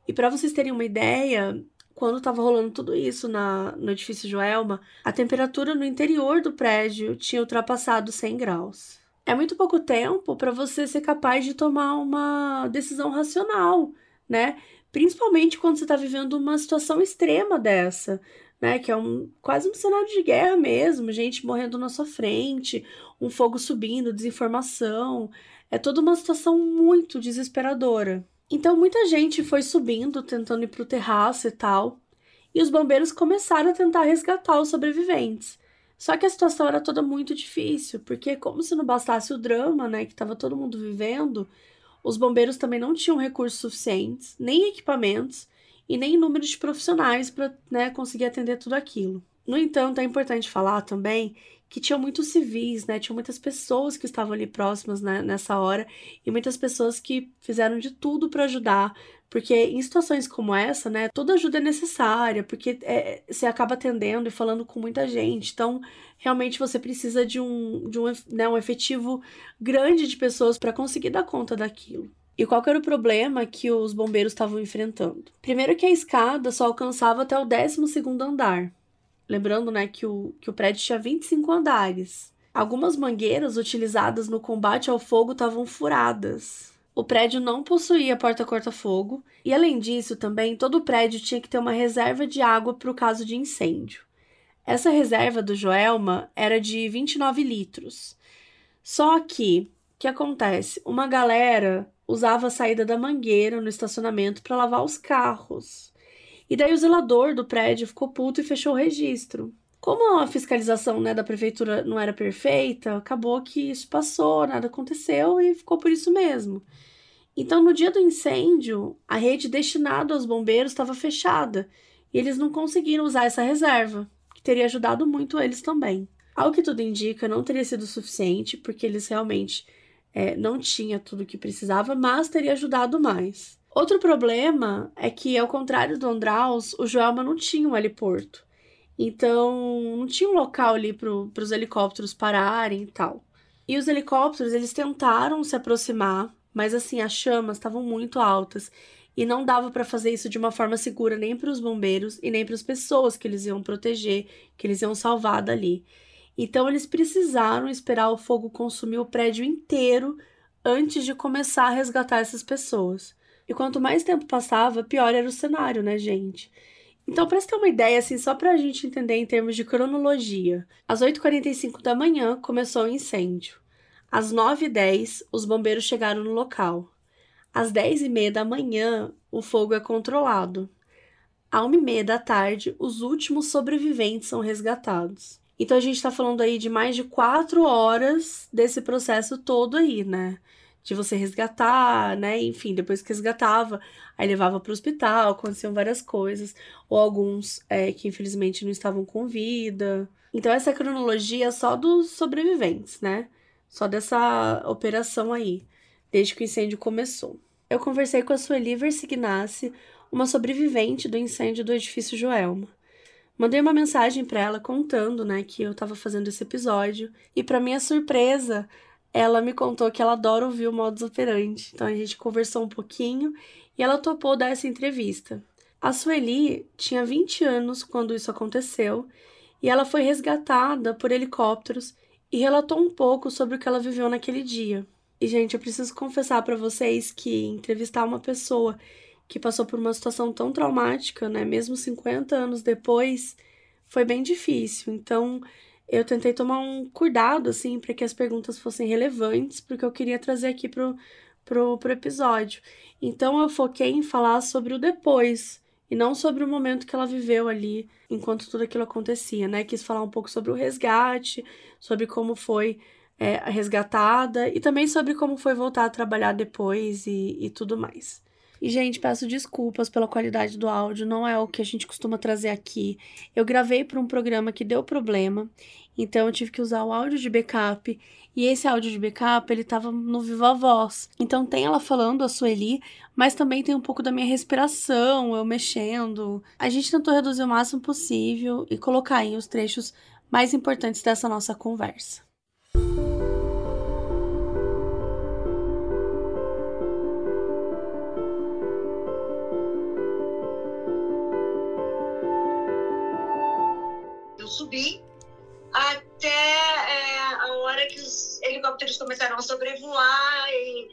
E para vocês terem uma ideia, quando estava rolando tudo isso na, no edifício Joelma, a temperatura no interior do prédio tinha ultrapassado 100 graus. É muito pouco tempo para você ser capaz de tomar uma decisão racional, né? Principalmente quando você está vivendo uma situação extrema dessa né? Que é um, quase um cenário de guerra mesmo, gente morrendo na sua frente, um fogo subindo, desinformação. É toda uma situação muito desesperadora. Então muita gente foi subindo, tentando ir pro terraço e tal, e os bombeiros começaram a tentar resgatar os sobreviventes. Só que a situação era toda muito difícil, porque como se não bastasse o drama, né, que estava todo mundo vivendo, os bombeiros também não tinham recursos suficientes, nem equipamentos, e nem número de profissionais para né, conseguir atender tudo aquilo. No entanto, é importante falar também que tinham muitos civis, né? Tinham muitas pessoas que estavam ali próximas né, nessa hora e muitas pessoas que fizeram de tudo para ajudar, porque em situações como essa, né, toda ajuda é necessária, porque é, você acaba atendendo e falando com muita gente, então realmente você precisa de um, de um, né, um efetivo grande de pessoas para conseguir dar conta daquilo. E qual era o problema que os bombeiros estavam enfrentando? Primeiro que a escada só alcançava até o 12 andar. Lembrando, né, que o, que o prédio tinha 25 andares. Algumas mangueiras utilizadas no combate ao fogo estavam furadas. O prédio não possuía porta corta-fogo e, além disso, também todo o prédio tinha que ter uma reserva de água para o caso de incêndio. Essa reserva do Joelma era de 29 litros. Só que, o que acontece? Uma galera usava a saída da mangueira no estacionamento para lavar os carros. E daí o zelador do prédio ficou puto e fechou o registro. Como a fiscalização né, da prefeitura não era perfeita, acabou que isso passou, nada aconteceu e ficou por isso mesmo. Então, no dia do incêndio, a rede destinada aos bombeiros estava fechada e eles não conseguiram usar essa reserva, que teria ajudado muito eles também. Ao que tudo indica, não teria sido suficiente, porque eles realmente é, não tinha tudo o que precisava, mas teria ajudado mais. Outro problema é que, ao contrário do Andraus, o Joelma não tinha um heliporto. Então, não tinha um local ali para os helicópteros pararem e tal. E os helicópteros, eles tentaram se aproximar, mas assim, as chamas estavam muito altas e não dava para fazer isso de uma forma segura nem para os bombeiros e nem para as pessoas que eles iam proteger, que eles iam salvar dali. Então eles precisaram esperar o fogo consumir o prédio inteiro antes de começar a resgatar essas pessoas. E quanto mais tempo passava, pior era o cenário, né, gente? Então, para você ter uma ideia, assim, só para a gente entender em termos de cronologia, às 8h45 da manhã começou o incêndio. Às 9h10, os bombeiros chegaram no local. Às 10h30 da manhã, o fogo é controlado. À 1h30 da tarde, os últimos sobreviventes são resgatados. Então a gente está falando aí de mais de quatro horas desse processo todo aí, né? De você resgatar, né? Enfim, depois que resgatava, aí levava para o hospital, aconteciam várias coisas, ou alguns é, que infelizmente não estavam com vida. Então essa cronologia é só dos sobreviventes, né? Só dessa operação aí, desde que o incêndio começou. Eu conversei com a Sueli Versignasse, uma sobrevivente do incêndio do edifício Joelma. Mandei uma mensagem para ela contando, né, que eu estava fazendo esse episódio, e para minha surpresa, ela me contou que ela adora ouvir o modus operandi. Então a gente conversou um pouquinho e ela topou dar essa entrevista. A Sueli tinha 20 anos quando isso aconteceu e ela foi resgatada por helicópteros e relatou um pouco sobre o que ela viveu naquele dia. E gente, eu preciso confessar para vocês que entrevistar uma pessoa que passou por uma situação tão traumática, né, mesmo 50 anos depois, foi bem difícil. Então, eu tentei tomar um cuidado, assim, para que as perguntas fossem relevantes, porque eu queria trazer aqui pro, pro, pro episódio. Então, eu foquei em falar sobre o depois, e não sobre o momento que ela viveu ali enquanto tudo aquilo acontecia, né? Quis falar um pouco sobre o resgate, sobre como foi é, resgatada e também sobre como foi voltar a trabalhar depois e, e tudo mais. E, gente, peço desculpas pela qualidade do áudio, não é o que a gente costuma trazer aqui. Eu gravei para um programa que deu problema, então eu tive que usar o áudio de backup. E esse áudio de backup, ele tava no Viva Voz. Então tem ela falando, a Sueli, mas também tem um pouco da minha respiração, eu mexendo. A gente tentou reduzir o máximo possível e colocar aí os trechos mais importantes dessa nossa conversa. Eu subi até é, a hora que os helicópteros começaram a sobrevoar e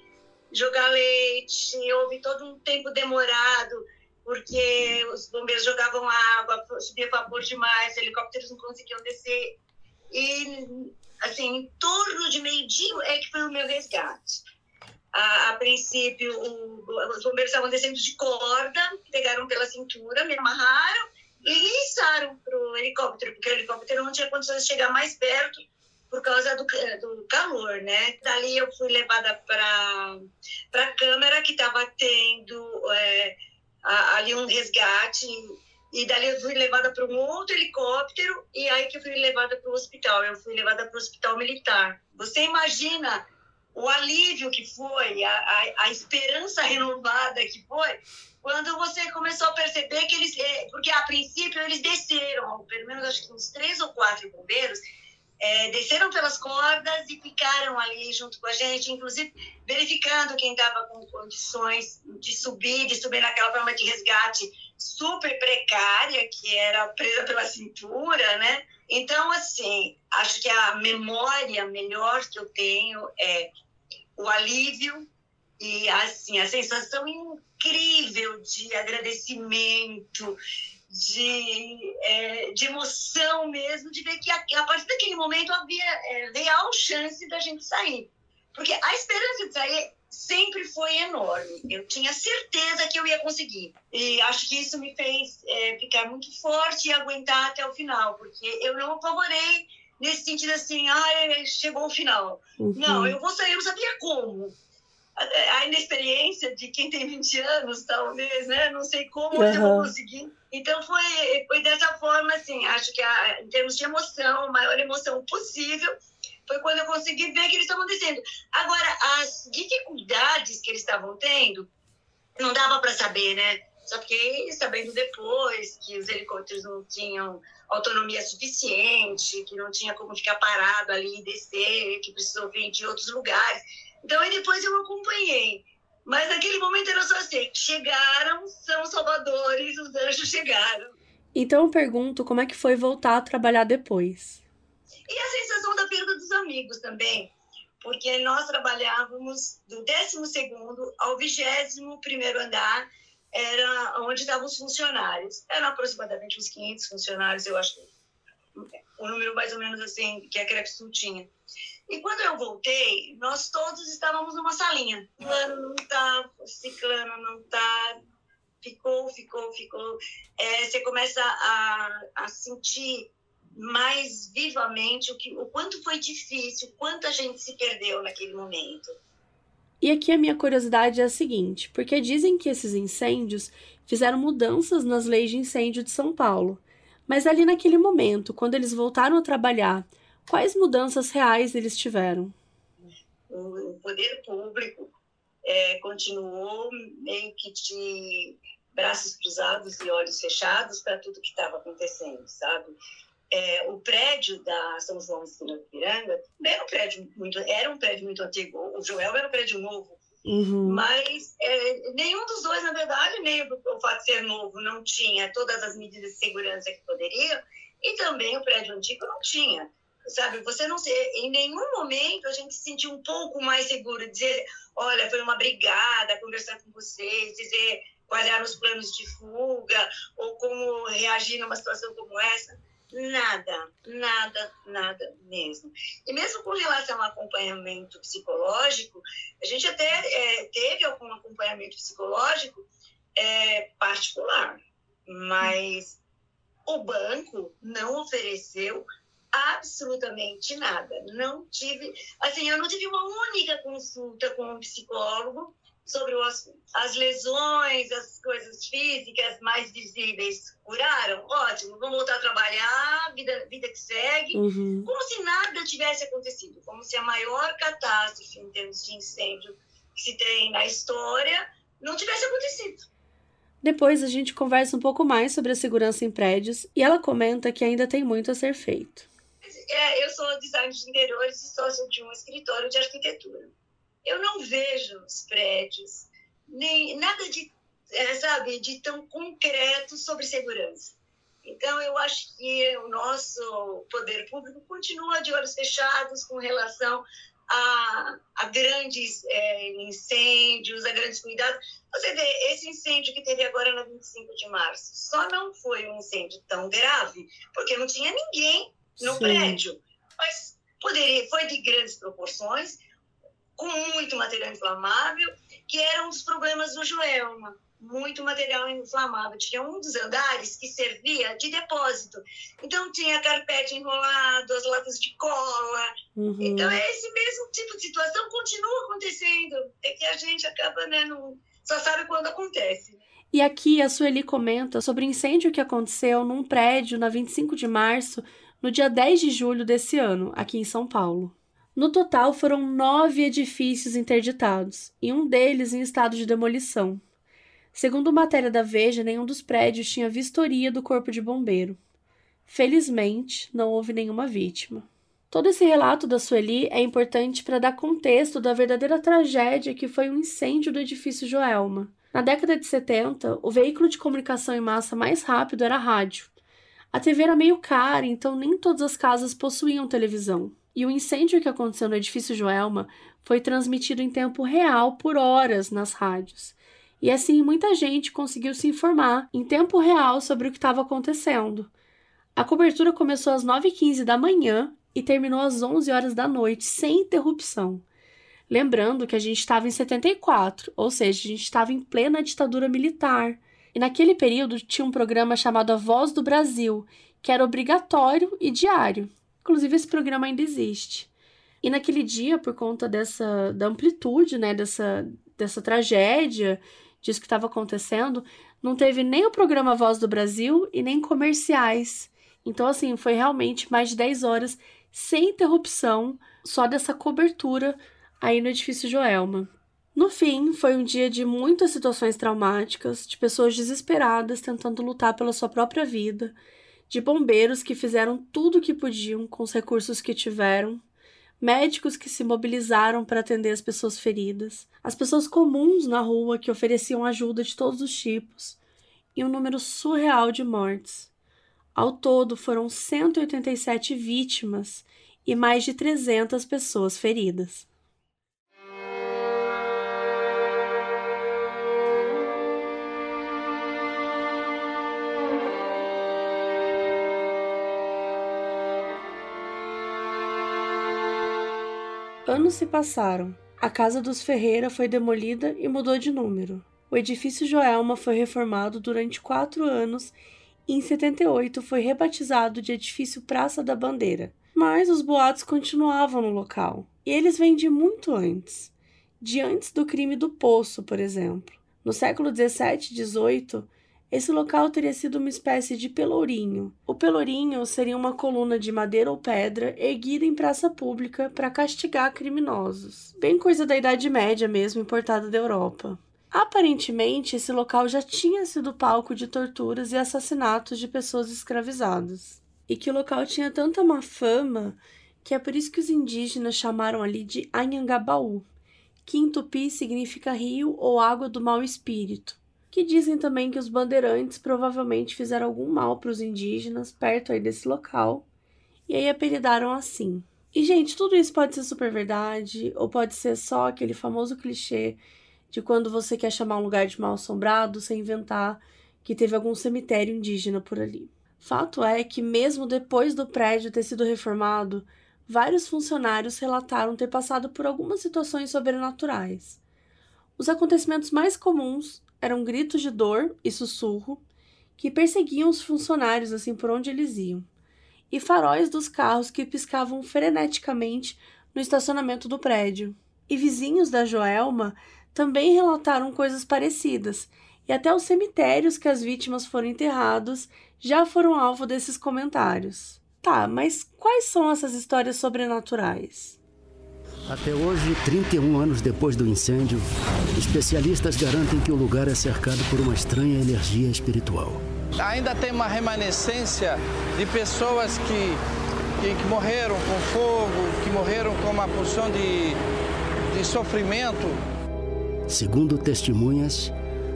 jogar leite. Houve todo um tempo demorado, porque os bombeiros jogavam água, subia vapor demais, os helicópteros não conseguiam descer. E, assim, em torno de meio-dia é que foi o meu resgate. A, a princípio, o, os bombeiros estavam descendo de corda, pegaram pela cintura, me amarraram içaram para o helicóptero, porque o helicóptero não tinha condições de chegar mais perto por causa do, do calor, né? Dali eu fui levada para a câmara que estava tendo é, a, ali um resgate e dali eu fui levada para um outro helicóptero e aí que eu fui levada para o hospital. Eu fui levada para o hospital militar. Você imagina o alívio que foi, a, a, a esperança renovada que foi quando você começou a perceber que eles, é, porque a princípio eles desceram, pelo menos acho que uns três ou quatro bombeiros, é, desceram pelas cordas e ficaram ali junto com a gente, inclusive verificando quem estava com condições de subir, de subir naquela forma de resgate super precária, que era presa pela cintura, né? Então, assim, acho que a memória melhor que eu tenho é o alívio e, assim, a sensação incrível de agradecimento, de, é, de emoção mesmo, de ver que a, a partir daquele momento havia é, real chance da gente sair. Porque a esperança de sair sempre foi enorme. Eu tinha certeza que eu ia conseguir. E acho que isso me fez é, ficar muito forte e aguentar até o final, porque eu não apavorei nesse sentido assim, ah, chegou o final. Uhum. Não, eu vou sair, eu não sabia como a inexperiência de quem tem 20 anos, talvez, né? Não sei como uhum. eu vou conseguir. Então, foi, foi dessa forma, assim, acho que a, em termos de emoção, a maior emoção possível foi quando eu consegui ver que eles estavam descendo. Agora, as dificuldades que eles estavam tendo, não dava para saber, né? Só fiquei sabendo depois que os helicópteros não tinham autonomia suficiente, que não tinha como ficar parado ali e descer, que precisou vir de outros lugares. Então, aí depois eu acompanhei. Mas naquele momento era só assim: chegaram, são salvadores, os anjos chegaram. Então eu pergunto como é que foi voltar a trabalhar depois. E a sensação da perda dos amigos também, porque nós trabalhávamos do 12 ao 21 andar, era onde estavam os funcionários. Eram aproximadamente uns 500 funcionários, eu acho, o número mais ou menos assim que a Crepsul tinha. E quando eu voltei, nós todos estávamos numa salinha. Fulano não tá, ciclano não tá, ficou, ficou, ficou. É, você começa a, a sentir mais vivamente o, que, o quanto foi difícil, o quanto a gente se perdeu naquele momento. E aqui a minha curiosidade é a seguinte, porque dizem que esses incêndios fizeram mudanças nas leis de incêndio de São Paulo. Mas ali naquele momento, quando eles voltaram a trabalhar Quais mudanças reais eles tiveram? O poder público é, continuou meio que de braços cruzados e olhos fechados para tudo que estava acontecendo, sabe? É, o prédio da São João de Piranga era um prédio muito era um prédio muito antigo o Joel era um prédio novo uhum. mas é, nenhum dos dois na verdade nem o, fato de ser novo não tinha todas as medidas de segurança que poderia e também o prédio antigo não tinha sabe? Você não ser, em nenhum momento a gente se sentiu um pouco mais seguro, dizer, olha, foi uma brigada, conversar com vocês, dizer quais eram os planos de fuga ou como reagir numa situação como essa. Nada, nada, nada mesmo. E mesmo com relação ao acompanhamento psicológico, a gente até é, teve algum acompanhamento psicológico é, particular, mas o banco não ofereceu absolutamente nada. Não tive, assim, eu não tive uma única consulta com um psicólogo sobre o assunto. As lesões, as coisas físicas mais visíveis curaram? Ótimo, vamos voltar a trabalhar, vida, vida que segue, uhum. como se nada tivesse acontecido, como se a maior catástrofe em termos de incêndio que se tem na história não tivesse acontecido. Depois a gente conversa um pouco mais sobre a segurança em prédios e ela comenta que ainda tem muito a ser feito. É, eu sou designer de interiores e sócio de um escritório de arquitetura. Eu não vejo os prédios, nem nada de, é, sabe, de tão concreto sobre segurança. Então, eu acho que o nosso poder público continua de olhos fechados com relação a, a grandes é, incêndios, a grandes cuidados. Você vê, esse incêndio que teve agora no 25 de março, só não foi um incêndio tão grave, porque não tinha ninguém no Sim. prédio. Mas poderia, foi de grandes proporções, com muito material inflamável, que era um dos problemas do Joelma muito material inflamável. Tinha um dos andares que servia de depósito. Então, tinha carpete enrolado, as latas de cola. Uhum. Então, é esse mesmo tipo de situação continua acontecendo. É que a gente acaba, né, não, só sabe quando acontece. E aqui a Sueli comenta sobre o incêndio que aconteceu num prédio na 25 de março, no dia 10 de julho desse ano, aqui em São Paulo. No total, foram nove edifícios interditados, e um deles em estado de demolição. Segundo matéria da Veja, nenhum dos prédios tinha vistoria do corpo de bombeiro. Felizmente, não houve nenhuma vítima. Todo esse relato da Sueli é importante para dar contexto da verdadeira tragédia que foi o incêndio do edifício Joelma. Na década de 70, o veículo de comunicação em massa mais rápido era a rádio. A TV era meio cara, então nem todas as casas possuíam televisão. E o incêndio que aconteceu no edifício Joelma foi transmitido em tempo real por horas nas rádios. E assim muita gente conseguiu se informar em tempo real sobre o que estava acontecendo. A cobertura começou às 9h15 da manhã e terminou às 11 horas da noite, sem interrupção. Lembrando que a gente estava em 74, ou seja, a gente estava em plena ditadura militar. E naquele período tinha um programa chamado A Voz do Brasil, que era obrigatório e diário. Inclusive, esse programa ainda existe. E naquele dia, por conta dessa da amplitude, né, dessa, dessa tragédia, disso que estava acontecendo, não teve nem o programa Voz do Brasil e nem comerciais. Então, assim, foi realmente mais de 10 horas sem interrupção, só dessa cobertura aí no edifício Joelma. No fim, foi um dia de muitas situações traumáticas, de pessoas desesperadas tentando lutar pela sua própria vida, de bombeiros que fizeram tudo o que podiam com os recursos que tiveram, médicos que se mobilizaram para atender as pessoas feridas, as pessoas comuns na rua que ofereciam ajuda de todos os tipos, e um número surreal de mortes. Ao todo, foram 187 vítimas e mais de 300 pessoas feridas. Anos se passaram. A casa dos Ferreira foi demolida e mudou de número. O edifício Joelma foi reformado durante quatro anos e em 78 foi rebatizado de Edifício Praça da Bandeira. Mas os boatos continuavam no local. E eles vêm de muito antes. De antes do crime do Poço, por exemplo. No século 17 e 18, esse local teria sido uma espécie de pelourinho. O pelourinho seria uma coluna de madeira ou pedra erguida em praça pública para castigar criminosos. Bem coisa da Idade Média mesmo, importada da Europa. Aparentemente, esse local já tinha sido palco de torturas e assassinatos de pessoas escravizadas. E que o local tinha tanta má fama que é por isso que os indígenas chamaram ali de Anhangabaú, que em tupi significa rio ou água do mau espírito que dizem também que os bandeirantes provavelmente fizeram algum mal para os indígenas perto aí desse local, e aí apelidaram assim. E, gente, tudo isso pode ser super verdade, ou pode ser só aquele famoso clichê de quando você quer chamar um lugar de mal assombrado sem inventar que teve algum cemitério indígena por ali. Fato é que, mesmo depois do prédio ter sido reformado, vários funcionários relataram ter passado por algumas situações sobrenaturais. Os acontecimentos mais comuns eram gritos de dor e sussurro que perseguiam os funcionários assim por onde eles iam. e faróis dos carros que piscavam freneticamente no estacionamento do prédio. E vizinhos da Joelma também relataram coisas parecidas, e até os cemitérios que as vítimas foram enterrados já foram alvo desses comentários. Tá, mas quais são essas histórias sobrenaturais? Até hoje, 31 anos depois do incêndio, especialistas garantem que o lugar é cercado por uma estranha energia espiritual. Ainda tem uma remanescência de pessoas que, que, que morreram com fogo, que morreram com uma porção de, de sofrimento. Segundo testemunhas,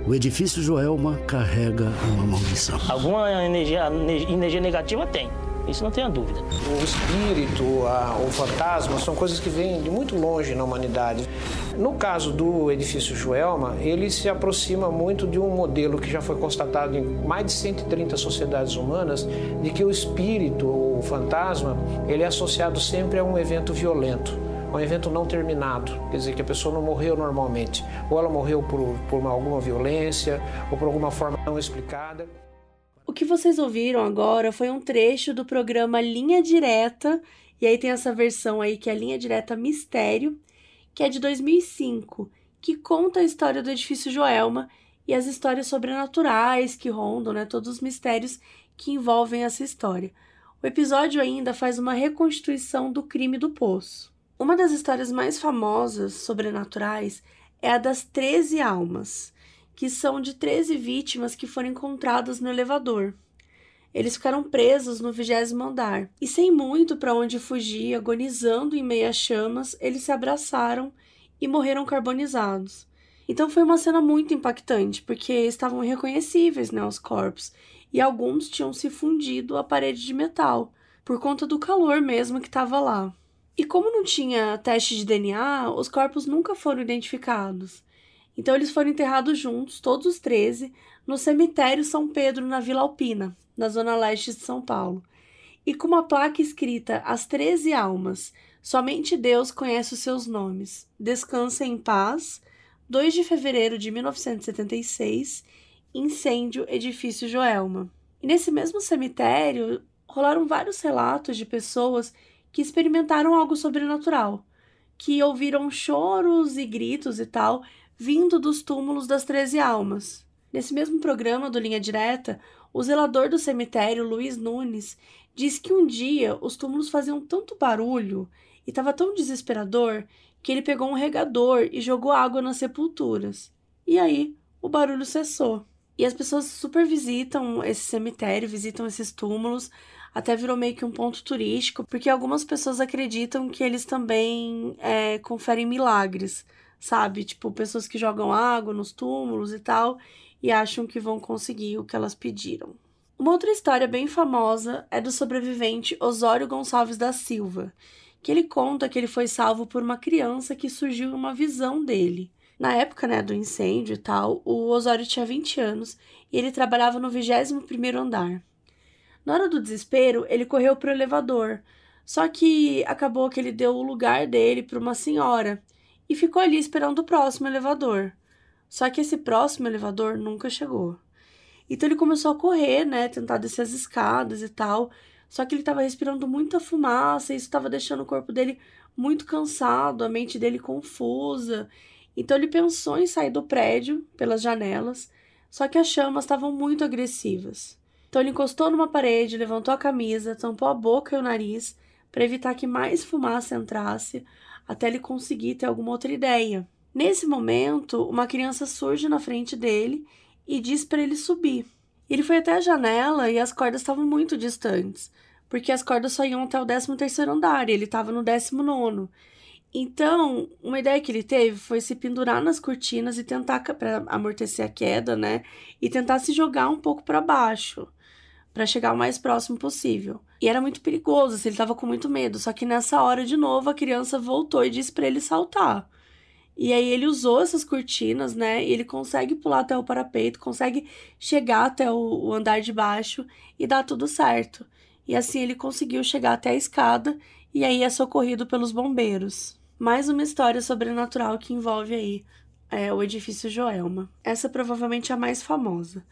o edifício Joelma carrega uma maldição. Alguma energia, energia negativa tem. Isso não tenha dúvida. O espírito, a, o fantasma são coisas que vêm de muito longe na humanidade. No caso do edifício Joelma, ele se aproxima muito de um modelo que já foi constatado em mais de 130 sociedades humanas, de que o espírito, o fantasma, ele é associado sempre a um evento violento um evento não terminado, quer dizer, que a pessoa não morreu normalmente, ou ela morreu por, por alguma violência, ou por alguma forma não explicada. Que vocês ouviram agora foi um trecho do programa Linha Direta, e aí tem essa versão aí que é a Linha Direta Mistério, que é de 2005, que conta a história do edifício Joelma e as histórias sobrenaturais que rondam, né, todos os mistérios que envolvem essa história. O episódio ainda faz uma reconstituição do crime do poço. Uma das histórias mais famosas sobrenaturais é a das 13 almas, que são de 13 vítimas que foram encontradas no elevador. Eles ficaram presos no vigésimo andar e, sem muito para onde fugir, agonizando em meio a chamas, eles se abraçaram e morreram carbonizados. Então foi uma cena muito impactante, porque estavam irreconhecíveis né, os corpos e alguns tinham se fundido à parede de metal, por conta do calor mesmo que estava lá. E como não tinha teste de DNA, os corpos nunca foram identificados. Então eles foram enterrados juntos, todos os 13, no cemitério São Pedro, na Vila Alpina, na zona leste de São Paulo. E com uma placa escrita As Treze Almas, somente Deus conhece os seus nomes. Descansem em paz, 2 de fevereiro de 1976, incêndio edifício Joelma. E nesse mesmo cemitério rolaram vários relatos de pessoas que experimentaram algo sobrenatural, que ouviram choros e gritos e tal vindo dos túmulos das Treze Almas. Nesse mesmo programa do Linha Direta, o zelador do cemitério, Luiz Nunes, disse que um dia os túmulos faziam tanto barulho e estava tão desesperador que ele pegou um regador e jogou água nas sepulturas. E aí o barulho cessou. E as pessoas super visitam esse cemitério, visitam esses túmulos, até virou meio que um ponto turístico, porque algumas pessoas acreditam que eles também é, conferem milagres, sabe? Tipo, pessoas que jogam água nos túmulos e tal e acham que vão conseguir o que elas pediram. Uma outra história bem famosa é do sobrevivente Osório Gonçalves da Silva, que ele conta que ele foi salvo por uma criança que surgiu uma visão dele. Na época né, do incêndio e tal, o Osório tinha 20 anos e ele trabalhava no 21º andar. Na hora do desespero, ele correu para o elevador. Só que acabou que ele deu o lugar dele para uma senhora e ficou ali esperando o próximo elevador. Só que esse próximo elevador nunca chegou. Então ele começou a correr, né, tentar descer as escadas e tal. Só que ele estava respirando muita fumaça e isso estava deixando o corpo dele muito cansado, a mente dele confusa. Então ele pensou em sair do prédio pelas janelas, só que as chamas estavam muito agressivas. Então ele encostou numa parede, levantou a camisa, tampou a boca e o nariz para evitar que mais fumaça entrasse, até ele conseguir ter alguma outra ideia. Nesse momento, uma criança surge na frente dele e diz para ele subir. Ele foi até a janela e as cordas estavam muito distantes, porque as cordas só iam até o 13 terceiro andar e ele estava no 19 então, uma ideia que ele teve foi se pendurar nas cortinas e tentar para amortecer a queda, né? E tentar se jogar um pouco para baixo para chegar o mais próximo possível. E era muito perigoso, assim, ele estava com muito medo. Só que nessa hora, de novo, a criança voltou e disse para ele saltar. E aí ele usou essas cortinas, né? E ele consegue pular até o parapeito, consegue chegar até o, o andar de baixo e dá tudo certo. E assim ele conseguiu chegar até a escada e aí é socorrido pelos bombeiros. Mais uma história sobrenatural que envolve aí é, o edifício Joelma. Essa provavelmente é a mais famosa.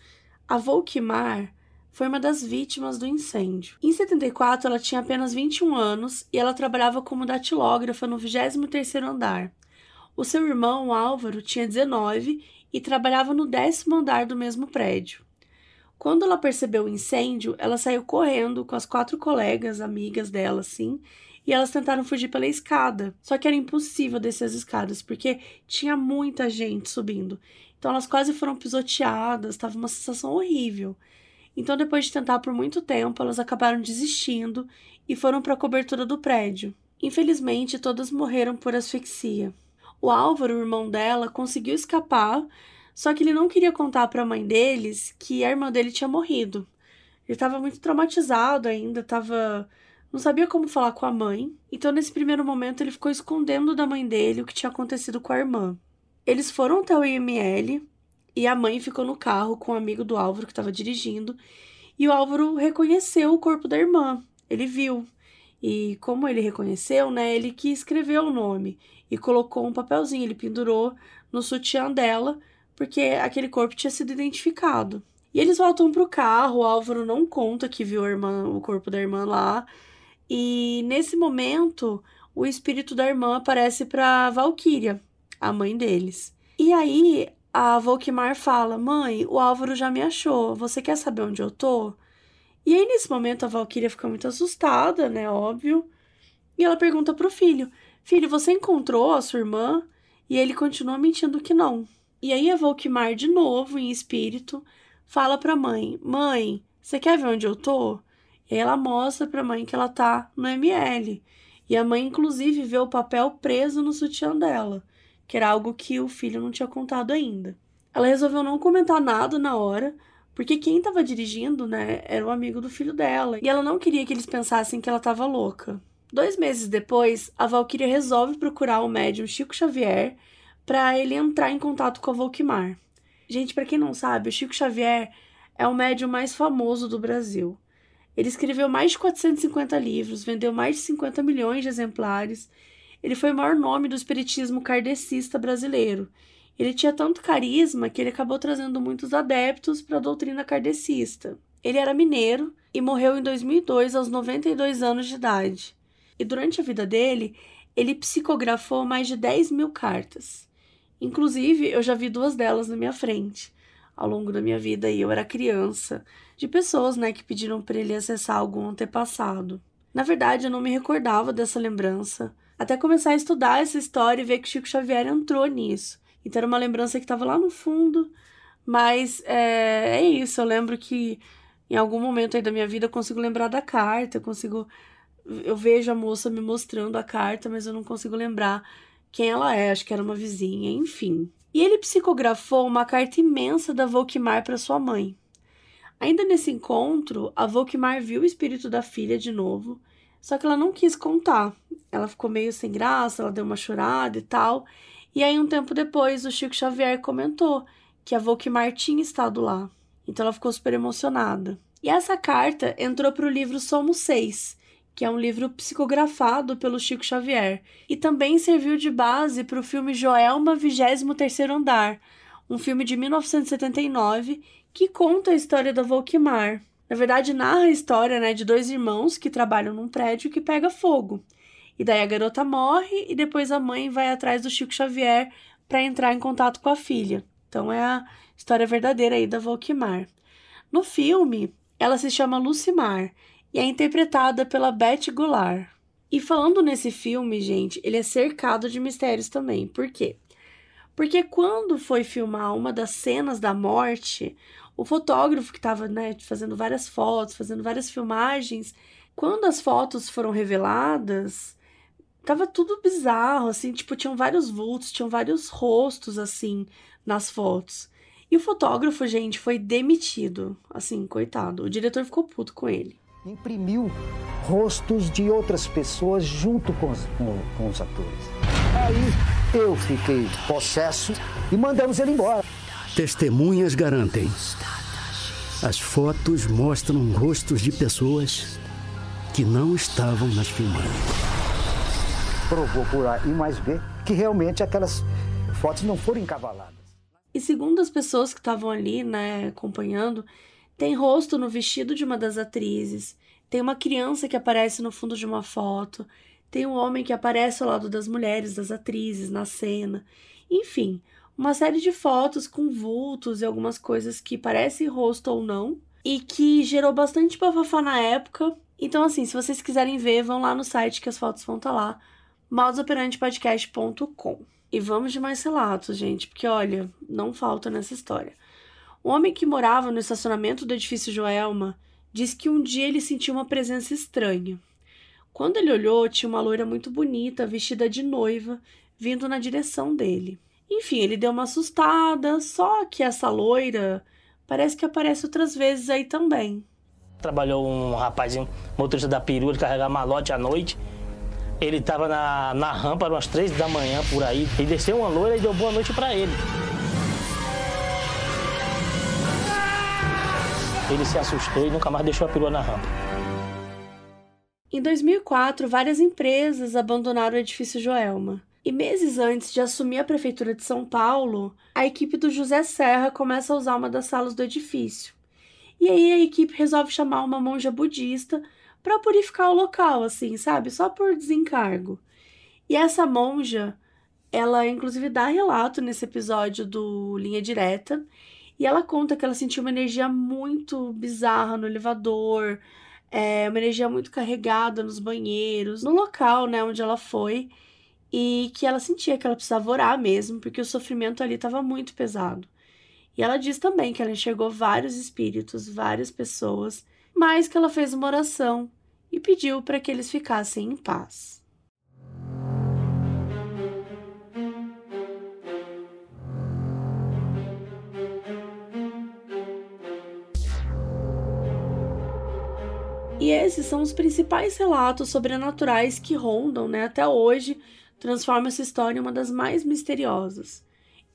A Volkmar foi uma das vítimas do incêndio. Em 74, ela tinha apenas 21 anos e ela trabalhava como datilógrafa no 23º andar. O seu irmão, Álvaro, tinha 19 e trabalhava no décimo andar do mesmo prédio. Quando ela percebeu o incêndio, ela saiu correndo com as quatro colegas, amigas dela, assim, e elas tentaram fugir pela escada. Só que era impossível descer as escadas, porque tinha muita gente subindo. Então elas quase foram pisoteadas, estava uma sensação horrível. Então, depois de tentar por muito tempo, elas acabaram desistindo e foram para a cobertura do prédio. Infelizmente, todas morreram por asfixia. O Álvaro, o irmão dela, conseguiu escapar, só que ele não queria contar para a mãe deles que a irmã dele tinha morrido. Ele estava muito traumatizado ainda, estava não sabia como falar com a mãe. Então, nesse primeiro momento, ele ficou escondendo da mãe dele o que tinha acontecido com a irmã. Eles foram até o IML, e a mãe ficou no carro com o um amigo do Álvaro que estava dirigindo. E o Álvaro reconheceu o corpo da irmã. Ele viu. E como ele reconheceu, né, ele que escreveu o nome e colocou um papelzinho, ele pendurou no sutiã dela, porque aquele corpo tinha sido identificado. E eles voltam pro carro, o Álvaro não conta que viu irmã, o corpo da irmã lá. E nesse momento, o espírito da irmã aparece para Valquíria, a mãe deles. E aí a Volkmar fala: Mãe, o Álvaro já me achou. Você quer saber onde eu tô? E aí, nesse momento, a Valkyria fica muito assustada, né? Óbvio. E ela pergunta pro filho: Filho, você encontrou a sua irmã? E ele continua mentindo que não. E aí, a Volkmar, de novo, em espírito, fala pra mãe: Mãe, você quer ver onde eu tô? E aí ela mostra pra mãe que ela tá no ML. E a mãe, inclusive, vê o papel preso no sutiã dela que era algo que o filho não tinha contado ainda. Ela resolveu não comentar nada na hora, porque quem estava dirigindo, né, era o amigo do filho dela, e ela não queria que eles pensassem que ela estava louca. Dois meses depois, a Valkyria resolve procurar o médium Chico Xavier para ele entrar em contato com a Volkmar. Gente, para quem não sabe, o Chico Xavier é o médium mais famoso do Brasil. Ele escreveu mais de 450 livros, vendeu mais de 50 milhões de exemplares ele foi o maior nome do espiritismo kardecista brasileiro. Ele tinha tanto carisma que ele acabou trazendo muitos adeptos para a doutrina kardecista. Ele era mineiro e morreu em 2002 aos 92 anos de idade. E durante a vida dele, ele psicografou mais de 10 mil cartas. Inclusive, eu já vi duas delas na minha frente ao longo da minha vida e eu era criança, de pessoas, né, que pediram para ele acessar algum antepassado. Na verdade, eu não me recordava dessa lembrança, até começar a estudar essa história e ver que Chico Xavier entrou nisso. Então era uma lembrança que estava lá no fundo, mas é, é, isso. Eu lembro que em algum momento aí da minha vida eu consigo lembrar da carta, eu consigo. Eu vejo a moça me mostrando a carta, mas eu não consigo lembrar quem ela é. Acho que era uma vizinha, enfim. E ele psicografou uma carta imensa da Volkmar para sua mãe. Ainda nesse encontro, a Volkmar viu o espírito da filha de novo só que ela não quis contar. Ela ficou meio sem graça, ela deu uma chorada e tal. E aí, um tempo depois, o Chico Xavier comentou que a Volkmar tinha estado lá. Então ela ficou super emocionada. E essa carta entrou para o livro Somos Seis, que é um livro psicografado pelo Chico Xavier. E também serviu de base para o filme Joelma, 23 Andar, um filme de 1979 que conta a história da Volkmar. Na verdade, narra a história né, de dois irmãos que trabalham num prédio que pega fogo. E daí a garota morre e depois a mãe vai atrás do Chico Xavier para entrar em contato com a filha. Então é a história verdadeira aí da Volkmar. No filme, ela se chama Lucimar e é interpretada pela Beth Goulart. E falando nesse filme, gente, ele é cercado de mistérios também. Por quê? Porque quando foi filmar uma das cenas da morte, o fotógrafo que estava né, fazendo várias fotos, fazendo várias filmagens, quando as fotos foram reveladas, tava tudo bizarro, assim, tipo, tinham vários vultos, tinham vários rostos, assim, nas fotos. E o fotógrafo, gente, foi demitido. Assim, coitado. O diretor ficou puto com ele. Imprimiu rostos de outras pessoas junto com os, com, com os atores. Aí eu fiquei possesso e mandamos ele embora. Testemunhas garantem. As fotos mostram rostos de pessoas que não estavam nas filmagens. Provou por A e mais B que realmente aquelas fotos não foram encavaladas. E segundo as pessoas que estavam ali, né, acompanhando, Tem rosto no vestido de uma das atrizes, tem uma criança que aparece no fundo de uma foto, tem um homem que aparece ao lado das mulheres, das atrizes, na cena. Enfim, uma série de fotos com vultos e algumas coisas que parecem rosto ou não, e que gerou bastante bafafá na época. Então, assim, se vocês quiserem ver, vão lá no site que as fotos vão estar tá lá, modusoperantepodcast.com. E vamos de mais relatos, gente, porque olha, não falta nessa história. O homem que morava no estacionamento do edifício Joelma disse que um dia ele sentiu uma presença estranha. Quando ele olhou, tinha uma loira muito bonita, vestida de noiva, vindo na direção dele. Enfim, ele deu uma assustada, só que essa loira parece que aparece outras vezes aí também. Trabalhou um rapazinho, motorista da perua, de carregar malote à noite. Ele estava na, na rampa, umas três da manhã por aí. Ele desceu uma loira e deu boa noite para ele. Ele se assustou e nunca mais deixou a perua na rampa. Em 2004, várias empresas abandonaram o edifício Joelma. E meses antes de assumir a prefeitura de São Paulo, a equipe do José Serra começa a usar uma das salas do edifício. E aí a equipe resolve chamar uma monja budista para purificar o local, assim, sabe? Só por desencargo. E essa monja, ela inclusive dá relato nesse episódio do Linha Direta, e ela conta que ela sentiu uma energia muito bizarra no elevador, é, uma energia muito carregada nos banheiros, no local, né, onde ela foi e que ela sentia que ela precisava orar mesmo, porque o sofrimento ali estava muito pesado. E ela diz também que ela enxergou vários espíritos, várias pessoas, mas que ela fez uma oração e pediu para que eles ficassem em paz. E esses são os principais relatos sobrenaturais que rondam né, até hoje transforma essa história em uma das mais misteriosas.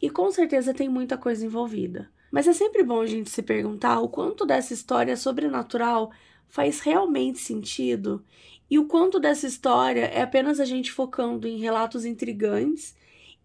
E com certeza tem muita coisa envolvida. Mas é sempre bom a gente se perguntar o quanto dessa história sobrenatural faz realmente sentido e o quanto dessa história é apenas a gente focando em relatos intrigantes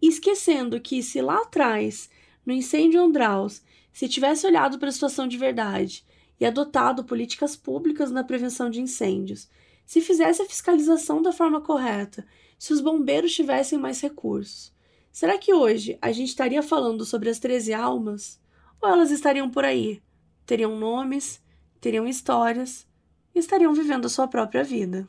e esquecendo que se lá atrás, no incêndio Andraus, se tivesse olhado para a situação de verdade e adotado políticas públicas na prevenção de incêndios, se fizesse a fiscalização da forma correta se os bombeiros tivessem mais recursos. Será que hoje a gente estaria falando sobre as 13 almas? Ou elas estariam por aí? Teriam nomes, teriam histórias e estariam vivendo a sua própria vida.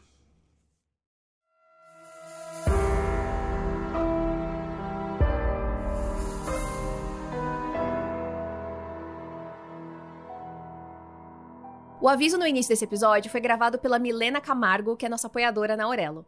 O aviso no início desse episódio foi gravado pela Milena Camargo, que é nossa apoiadora na Aurelo.